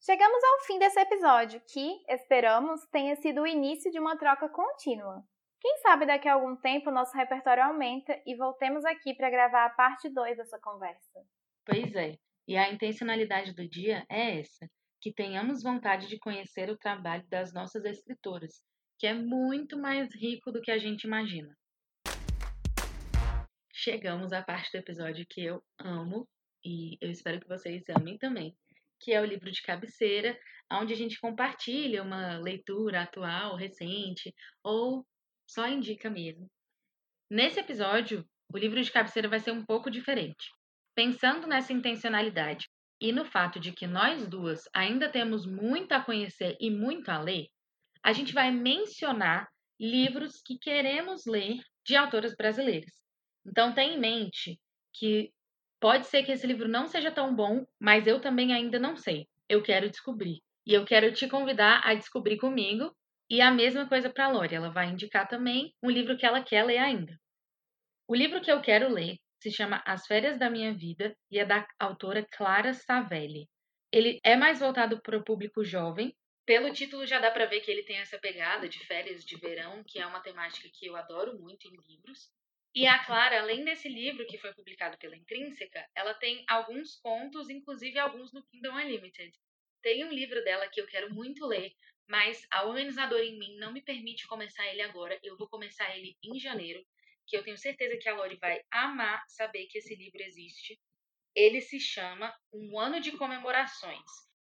Chegamos ao fim desse episódio, que, esperamos, tenha sido o início de uma troca contínua. Quem sabe daqui a algum tempo nosso repertório aumenta e voltemos aqui para gravar a parte 2 dessa conversa. Pois é, e a intencionalidade do dia é essa: que tenhamos vontade de conhecer o trabalho das nossas escritoras que é muito mais rico do que a gente imagina. Chegamos à parte do episódio que eu amo e eu espero que vocês amem também, que é o livro de cabeceira, onde a gente compartilha uma leitura atual, recente, ou só indica mesmo. Nesse episódio, o livro de cabeceira vai ser um pouco diferente. Pensando nessa intencionalidade e no fato de que nós duas ainda temos muito a conhecer e muito a ler, a gente vai mencionar livros que queremos ler de autoras brasileiras. Então, tenha em mente que pode ser que esse livro não seja tão bom, mas eu também ainda não sei. Eu quero descobrir. E eu quero te convidar a descobrir comigo. E a mesma coisa para a Lori. Ela vai indicar também um livro que ela quer ler ainda. O livro que eu quero ler se chama As Férias da Minha Vida e é da autora Clara Savelli. Ele é mais voltado para o público jovem. Pelo título já dá para ver que ele tem essa pegada de férias de verão, que é uma temática que eu adoro muito em livros. E a Clara, além desse livro que foi publicado pela Intrínseca, ela tem alguns contos, inclusive alguns no Kingdom Unlimited. Tem um livro dela que eu quero muito ler, mas a organizadora em mim não me permite começar ele agora. Eu vou começar ele em janeiro, que eu tenho certeza que a Lori vai amar saber que esse livro existe. Ele se chama Um Ano de Comemorações.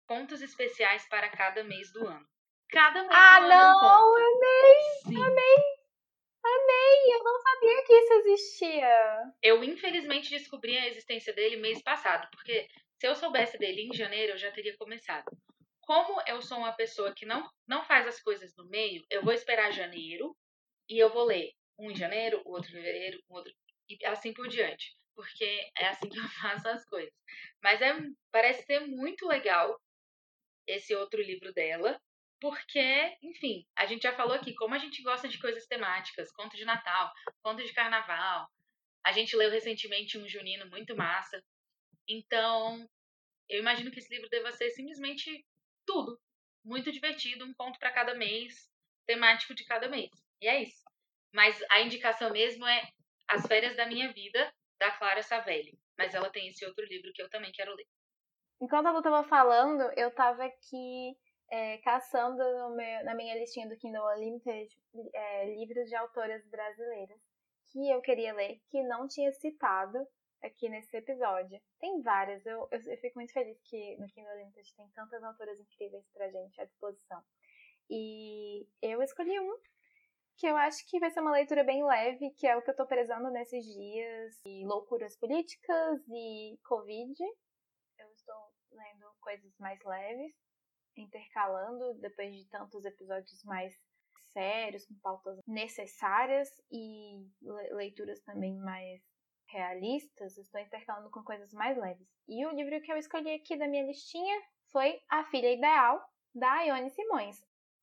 Contos especiais para cada mês do ano. Cada mês ah, do não, ano. Ah, não! Amei! Sim. Amei! Amei! Eu não sabia que isso existia. Eu, infelizmente, descobri a existência dele mês passado, porque se eu soubesse dele em janeiro, eu já teria começado. Como eu sou uma pessoa que não, não faz as coisas no meio, eu vou esperar janeiro e eu vou ler um em janeiro, o outro em fevereiro, o outro. e assim por diante. Porque é assim que eu faço as coisas. Mas é, parece ser muito legal esse outro livro dela porque, enfim, a gente já falou aqui como a gente gosta de coisas temáticas, conto de Natal, conto de Carnaval. A gente leu recentemente um junino muito massa. Então, eu imagino que esse livro deva ser simplesmente tudo. Muito divertido, um conto para cada mês, temático de cada mês. E é isso. Mas a indicação mesmo é As Férias da Minha Vida, da Clara Savelli. Mas ela tem esse outro livro que eu também quero ler. Enquanto ela estava falando, eu estava aqui é, caçando meu, na minha listinha do Kindle Unlimited é, livros de autoras brasileiras que eu queria ler, que não tinha citado aqui nesse episódio. Tem várias, eu, eu, eu fico muito feliz que no Kindle Unlimited tem tantas autoras incríveis pra gente à disposição. E eu escolhi um que eu acho que vai ser uma leitura bem leve, que é o que eu tô prezando nesses dias, e loucuras políticas e Covid. Eu estou lendo coisas mais leves intercalando depois de tantos episódios mais sérios, com pautas necessárias e leituras também mais realistas, estou intercalando com coisas mais leves. E o livro que eu escolhi aqui da minha listinha foi A Filha Ideal, da Ione Simões.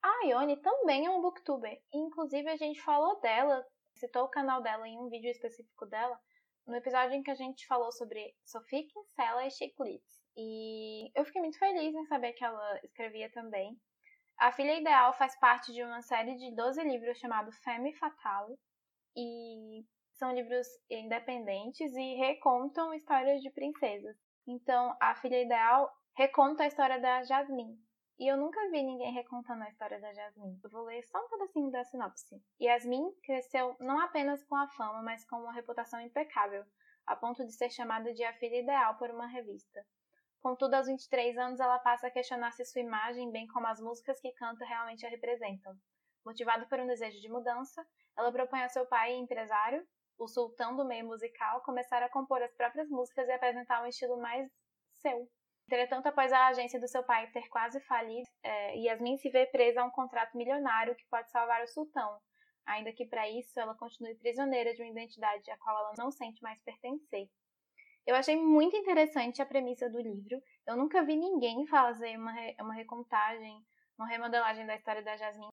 A Ione também é um booktuber, inclusive a gente falou dela, citou o canal dela em um vídeo específico dela, no episódio em que a gente falou sobre Sophie Kinsella e Chiclets. E eu fiquei muito feliz em saber que ela escrevia também. A Filha Ideal faz parte de uma série de 12 livros chamado Femme Fatale. E são livros independentes e recontam histórias de princesas. Então, A Filha Ideal reconta a história da Jasmine. E eu nunca vi ninguém recontando a história da Jasmine. Eu vou ler só um pedacinho da sinopse. Yasmin cresceu não apenas com a fama, mas com uma reputação impecável, a ponto de ser chamada de a filha ideal por uma revista. Contudo, aos 23 anos, ela passa a questionar se sua imagem, bem como as músicas que canta, realmente a representam. Motivada por um desejo de mudança, ela propõe ao seu pai, empresário, o sultão do meio musical, começar a compor as próprias músicas e apresentar um estilo mais seu. Entretanto, após a agência do seu pai ter quase falido, é, Yasmin se vê presa a um contrato milionário que pode salvar o sultão, ainda que para isso ela continue prisioneira de uma identidade a qual ela não sente mais pertencer. Eu achei muito interessante a premissa do livro. Eu nunca vi ninguém fazer uma, re, uma recontagem, uma remodelagem da história da Jasmine.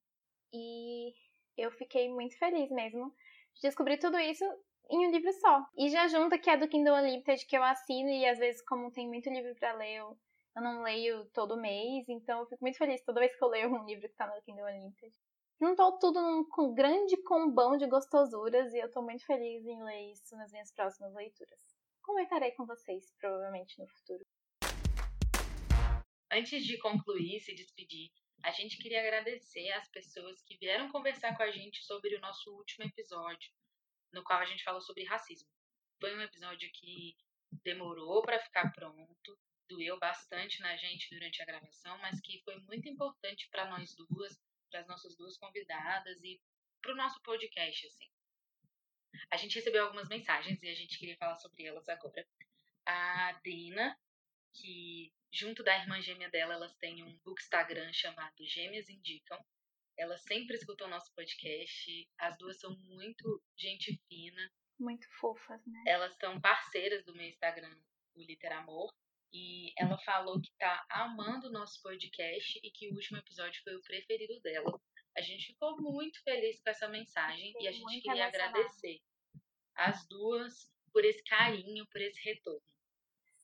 E eu fiquei muito feliz mesmo de descobrir tudo isso em um livro só. E já junta que é do Kindle Unlimited, que eu assino, e às vezes, como tem muito livro para ler, eu, eu não leio todo mês, então eu fico muito feliz toda vez que eu leio um livro que tá no Kindle Unlimited. Juntou tudo num grande combão de gostosuras e eu tô muito feliz em ler isso nas minhas próximas leituras comentarei com vocês, provavelmente no futuro. Antes de concluir e se despedir, a gente queria agradecer às pessoas que vieram conversar com a gente sobre o nosso último episódio, no qual a gente falou sobre racismo. Foi um episódio que demorou para ficar pronto, doeu bastante na gente durante a gravação, mas que foi muito importante para nós duas, para as nossas duas convidadas e para o nosso podcast, assim. A gente recebeu algumas mensagens e a gente queria falar sobre elas agora. A Dina, que junto da irmã gêmea dela, elas têm um Instagram chamado Gêmeas Indicam. Elas sempre escutam o nosso podcast. As duas são muito gente fina. Muito fofas, né? Elas são parceiras do meu Instagram, o Literamor. E ela falou que tá amando o nosso podcast e que o último episódio foi o preferido dela. A gente ficou muito feliz com essa mensagem Sim, e a gente queria agradecer as duas por esse carinho, por esse retorno.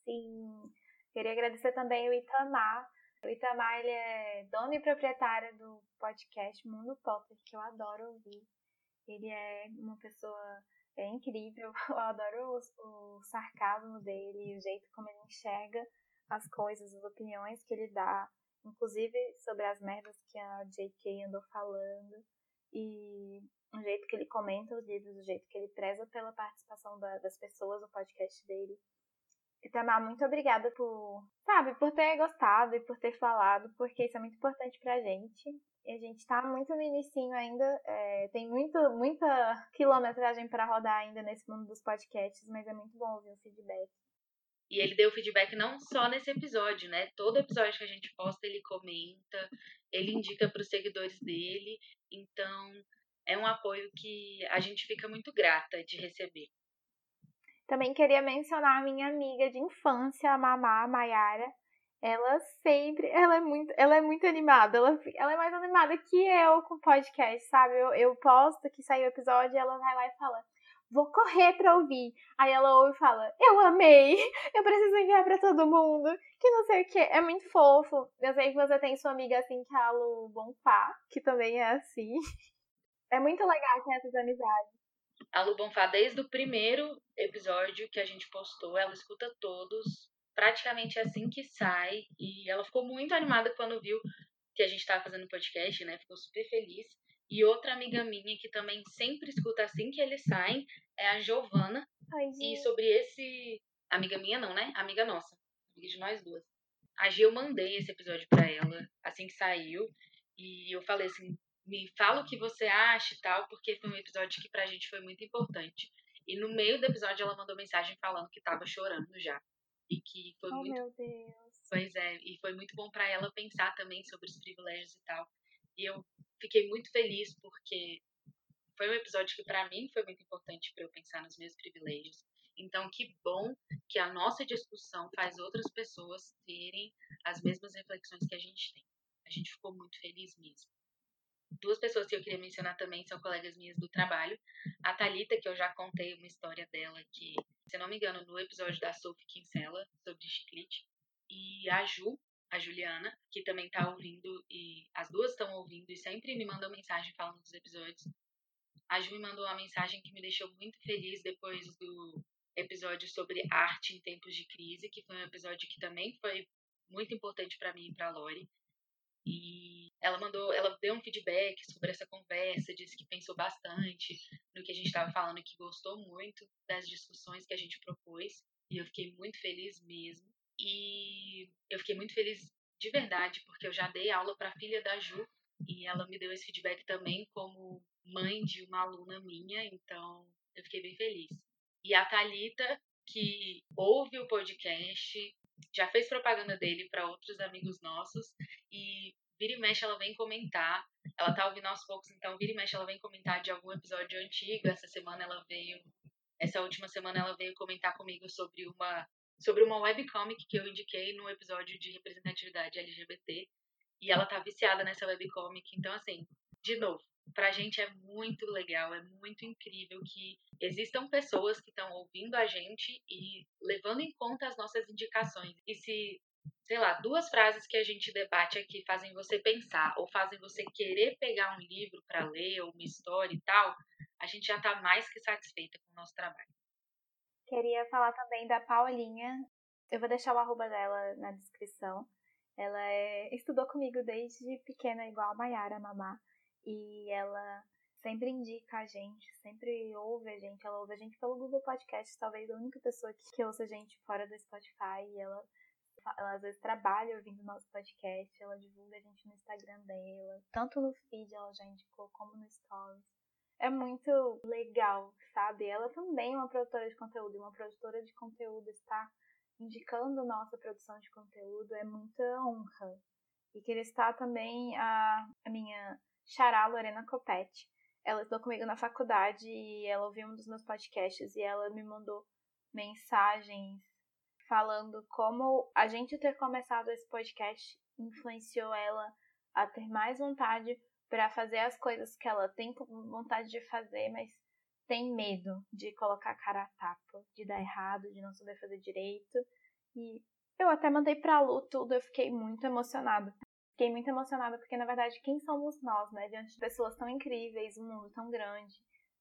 Sim. Queria agradecer também o Itamar. O Itamar ele é dono e proprietário do podcast Mundo Pop, que eu adoro ouvir. Ele é uma pessoa é incrível. Eu adoro o, o sarcasmo dele, o jeito como ele enxerga as coisas, as opiniões que ele dá, inclusive sobre as merdas que a J.K. andou falando, e o jeito que ele comenta os livros, o jeito que ele preza pela participação da, das pessoas no podcast dele. Itamar, muito obrigada por, sabe, por ter gostado e por ter falado, porque isso é muito importante pra gente. E a gente tá muito no inicinho ainda, é, tem muito, muita quilometragem para rodar ainda nesse mundo dos podcasts, mas é muito bom ouvir o feedback. E ele deu feedback não só nesse episódio, né? Todo episódio que a gente posta, ele comenta, ele indica para os seguidores dele. Então, é um apoio que a gente fica muito grata de receber. Também queria mencionar a minha amiga de infância, a Mamá, Mayara. Ela sempre, ela é muito, ela é muito animada. Ela, ela é mais animada que eu com podcast, sabe? Eu, eu posto que saiu o episódio e ela vai lá e fala: Vou correr pra ouvir. Aí ela ouve e fala: Eu amei! Eu preciso enviar pra todo mundo. Que não sei o que. É muito fofo. Eu sei que você tem sua amiga assim, que é a Lu Bonfá, que também é assim. É muito legal ter essas amizades. A Lu Bonfá, desde o primeiro episódio que a gente postou, ela escuta todos, praticamente assim que sai. E ela ficou muito animada quando viu que a gente estava fazendo podcast, né? Ficou super feliz. E outra amiga minha que também sempre escuta assim que eles saem é a Giovana. Ai, e sobre esse. Amiga minha, não, né? Amiga nossa. Amiga de nós duas. A Gi, eu mandei esse episódio para ela assim que saiu. E eu falei assim: me fala o que você acha e tal, porque foi um episódio que pra gente foi muito importante. E no meio do episódio ela mandou mensagem falando que tava chorando já. E que foi oh, muito. Meu Deus. Pois é, e foi muito bom para ela pensar também sobre os privilégios e tal. E eu fiquei muito feliz porque foi um episódio que para mim foi muito importante para eu pensar nos meus privilégios. Então, que bom que a nossa discussão faz outras pessoas terem as mesmas reflexões que a gente tem. A gente ficou muito feliz mesmo. Duas pessoas que eu queria mencionar também são colegas minhas do trabalho. A Talita, que eu já contei uma história dela que, se não me engano, no episódio da Sophie Kinsella sobre chiclete. E a Ju, a Juliana, que também tá ouvindo e as duas estão ouvindo e sempre me mandam mensagem falando dos episódios. A Ju me mandou uma mensagem que me deixou muito feliz depois do episódio sobre arte em tempos de crise, que foi um episódio que também foi muito importante para mim e para Lori. E ela mandou, ela deu um feedback sobre essa conversa, disse que pensou bastante no que a gente estava falando, que gostou muito das discussões que a gente propôs, e eu fiquei muito feliz mesmo. E eu fiquei muito feliz de verdade, porque eu já dei aula para a filha da Ju e ela me deu esse feedback também como mãe de uma aluna minha, então eu fiquei bem feliz. E a Talita, que ouve o podcast, já fez propaganda dele para outros amigos nossos e vira e mexe ela vem comentar. Ela tá ouvindo aos poucos, então vira e mexe ela vem comentar de algum episódio antigo. Essa semana ela veio, essa última semana ela veio comentar comigo sobre uma sobre uma webcomic que eu indiquei no episódio de representatividade LGBT. E ela tá viciada nessa webcomic. Então, assim, de novo, pra gente é muito legal, é muito incrível que existam pessoas que estão ouvindo a gente e levando em conta as nossas indicações. E se, sei lá, duas frases que a gente debate aqui fazem você pensar ou fazem você querer pegar um livro para ler ou uma história e tal, a gente já tá mais que satisfeita com o nosso trabalho. Queria falar também da Paulinha. Eu vou deixar o arroba dela na descrição. Ela é, estudou comigo desde pequena, igual a Mayara, a Mamá. E ela sempre indica a gente, sempre ouve a gente. Ela ouve a gente pelo Google Podcast, talvez a única pessoa que, que ouça a gente fora do Spotify. E ela ela às vezes trabalha ouvindo nosso podcast, ela divulga a gente no Instagram dela, tanto no feed ela já indicou, como no Stories. É muito legal, sabe? Ela também é uma produtora de conteúdo, e uma produtora de conteúdo está indicando nossa produção de conteúdo é muita honra. E queria estar também a, a minha xará Lorena Copete. Ela estudou comigo na faculdade e ela ouviu um dos meus podcasts e ela me mandou mensagens falando como a gente ter começado esse podcast influenciou ela a ter mais vontade para fazer as coisas que ela tem vontade de fazer, mas tem medo de colocar a cara a tapa, de dar errado, de não saber fazer direito. E eu até mandei pra Lu tudo, eu fiquei muito emocionada. Fiquei muito emocionada porque, na verdade, quem somos nós, né? Diante de pessoas tão incríveis, um mundo tão grande,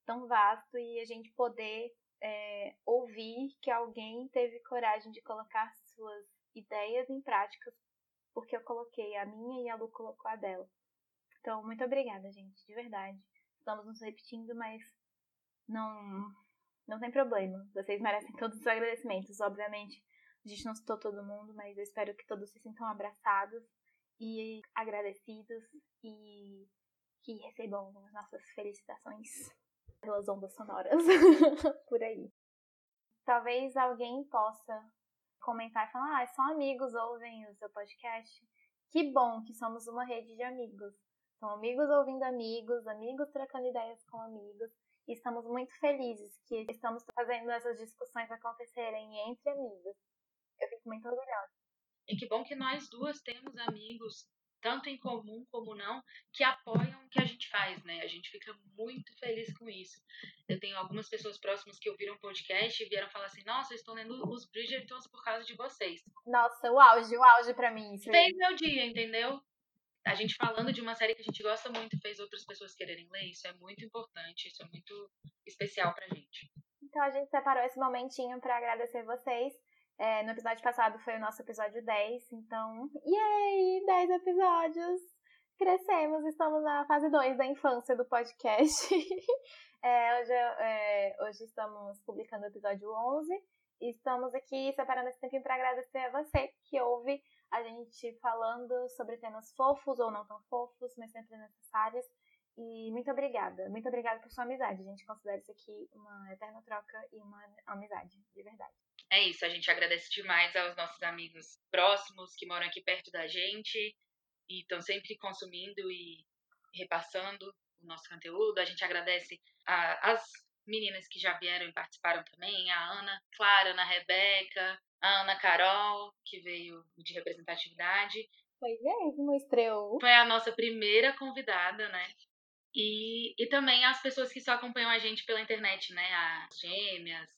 tão vasto, e a gente poder é, ouvir que alguém teve coragem de colocar suas ideias em práticas, porque eu coloquei a minha e a Lu colocou a dela. Então, muito obrigada, gente, de verdade. Estamos nos repetindo, mas não, não tem problema. Vocês merecem todos os agradecimentos. Obviamente, a gente não citou todo mundo, mas eu espero que todos se sintam abraçados e agradecidos e que recebam as nossas felicitações pelas ondas sonoras por aí. Talvez alguém possa comentar e falar: ah, só amigos ouvem o seu podcast. Que bom que somos uma rede de amigos. São amigos ouvindo amigos, amigos trocando ideias com amigos. E estamos muito felizes que estamos fazendo essas discussões acontecerem entre amigos. Eu fico muito orgulhosa. E que bom que nós duas temos amigos, tanto em comum como não, que apoiam o que a gente faz, né? A gente fica muito feliz com isso. Eu tenho algumas pessoas próximas que ouviram o podcast e vieram falar assim: Nossa, eu estou lendo os Bridgertons por causa de vocês. Nossa, o auge, o auge para mim. Isso Fez meu dia, entendeu? a gente falando de uma série que a gente gosta muito fez outras pessoas quererem ler, isso é muito importante, isso é muito especial pra gente. Então a gente separou esse momentinho para agradecer vocês. É, no episódio passado foi o nosso episódio 10, então, yay! 10 episódios! Crescemos, estamos na fase 2 da infância do podcast. é, hoje, é, hoje estamos publicando o episódio 11 e estamos aqui separando esse tempinho para agradecer a você que ouve a gente falando sobre temas fofos ou não tão fofos, mas sempre necessários. E muito obrigada. Muito obrigada por sua amizade. A gente considera isso aqui uma eterna troca e uma amizade, de verdade. É isso, a gente agradece demais aos nossos amigos próximos que moram aqui perto da gente e estão sempre consumindo e repassando o nosso conteúdo. A gente agradece a, as meninas que já vieram e participaram também, a Ana, Clara, a Ana Rebeca, a Ana Carol, que veio de representatividade. Foi mesmo, estreou. Foi a nossa primeira convidada, né? E, e também as pessoas que só acompanham a gente pela internet, né? As gêmeas,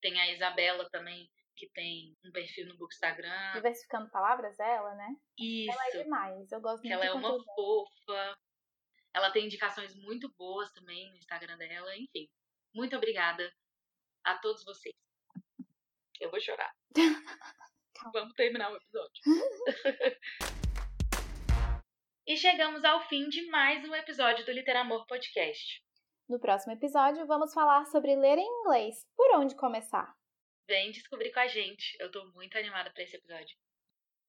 tem a Isabela também, que tem um perfil no Bookstagram. Diversificando palavras, ela, né? Isso. Ela é demais, eu gosto muito Ela é uma fofa. Ela tem indicações muito boas também no Instagram dela, enfim. Muito obrigada a todos vocês. Eu vou chorar. Vamos terminar o episódio. e chegamos ao fim de mais um episódio do Literamor Podcast. No próximo episódio, vamos falar sobre ler em inglês. Por onde começar? Vem descobrir com a gente. Eu tô muito animada para esse episódio.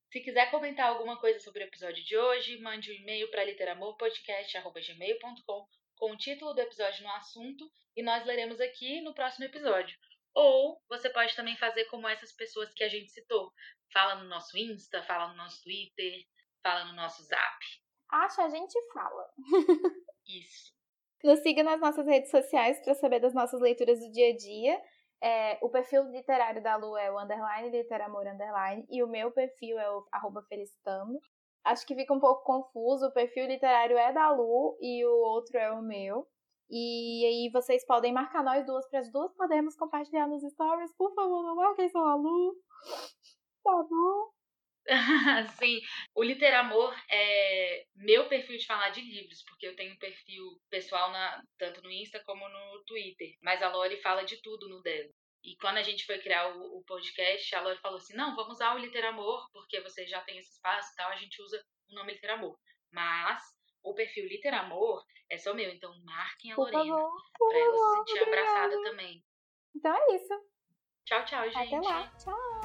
Se quiser comentar alguma coisa sobre o episódio de hoje, mande um e-mail para literamorpodcast.gmail.com com o título do episódio no assunto e nós leremos aqui no próximo episódio. Ou você pode também fazer como essas pessoas que a gente citou. Fala no nosso Insta, fala no nosso Twitter, fala no nosso Zap. Acha, a gente fala. Isso. Nos siga nas nossas redes sociais para saber das nossas leituras do dia a dia. É, o perfil literário da Lu é o underline literamor underline e o meu perfil é o arroba felicitando. Acho que fica um pouco confuso, o perfil literário é da Lu e o outro é o meu. E aí vocês podem marcar nós duas para as duas podemos compartilhar nos stories. Por favor, não marquem só a Lu. Tá bom? Sim, o Literamor é meu perfil de falar de livros, porque eu tenho um perfil pessoal na, tanto no Insta como no Twitter. Mas a Lori fala de tudo no dela. E quando a gente foi criar o, o podcast, a Lori falou assim: não, vamos usar o Literamor, porque você já tem esse espaço e tal, a gente usa o nome Literamor. Mas o perfil Literamor é só meu, então marquem a por Lorena para ela se sentir obrigada. abraçada também. Então é isso. Tchau, tchau, gente. Até lá. Tchau.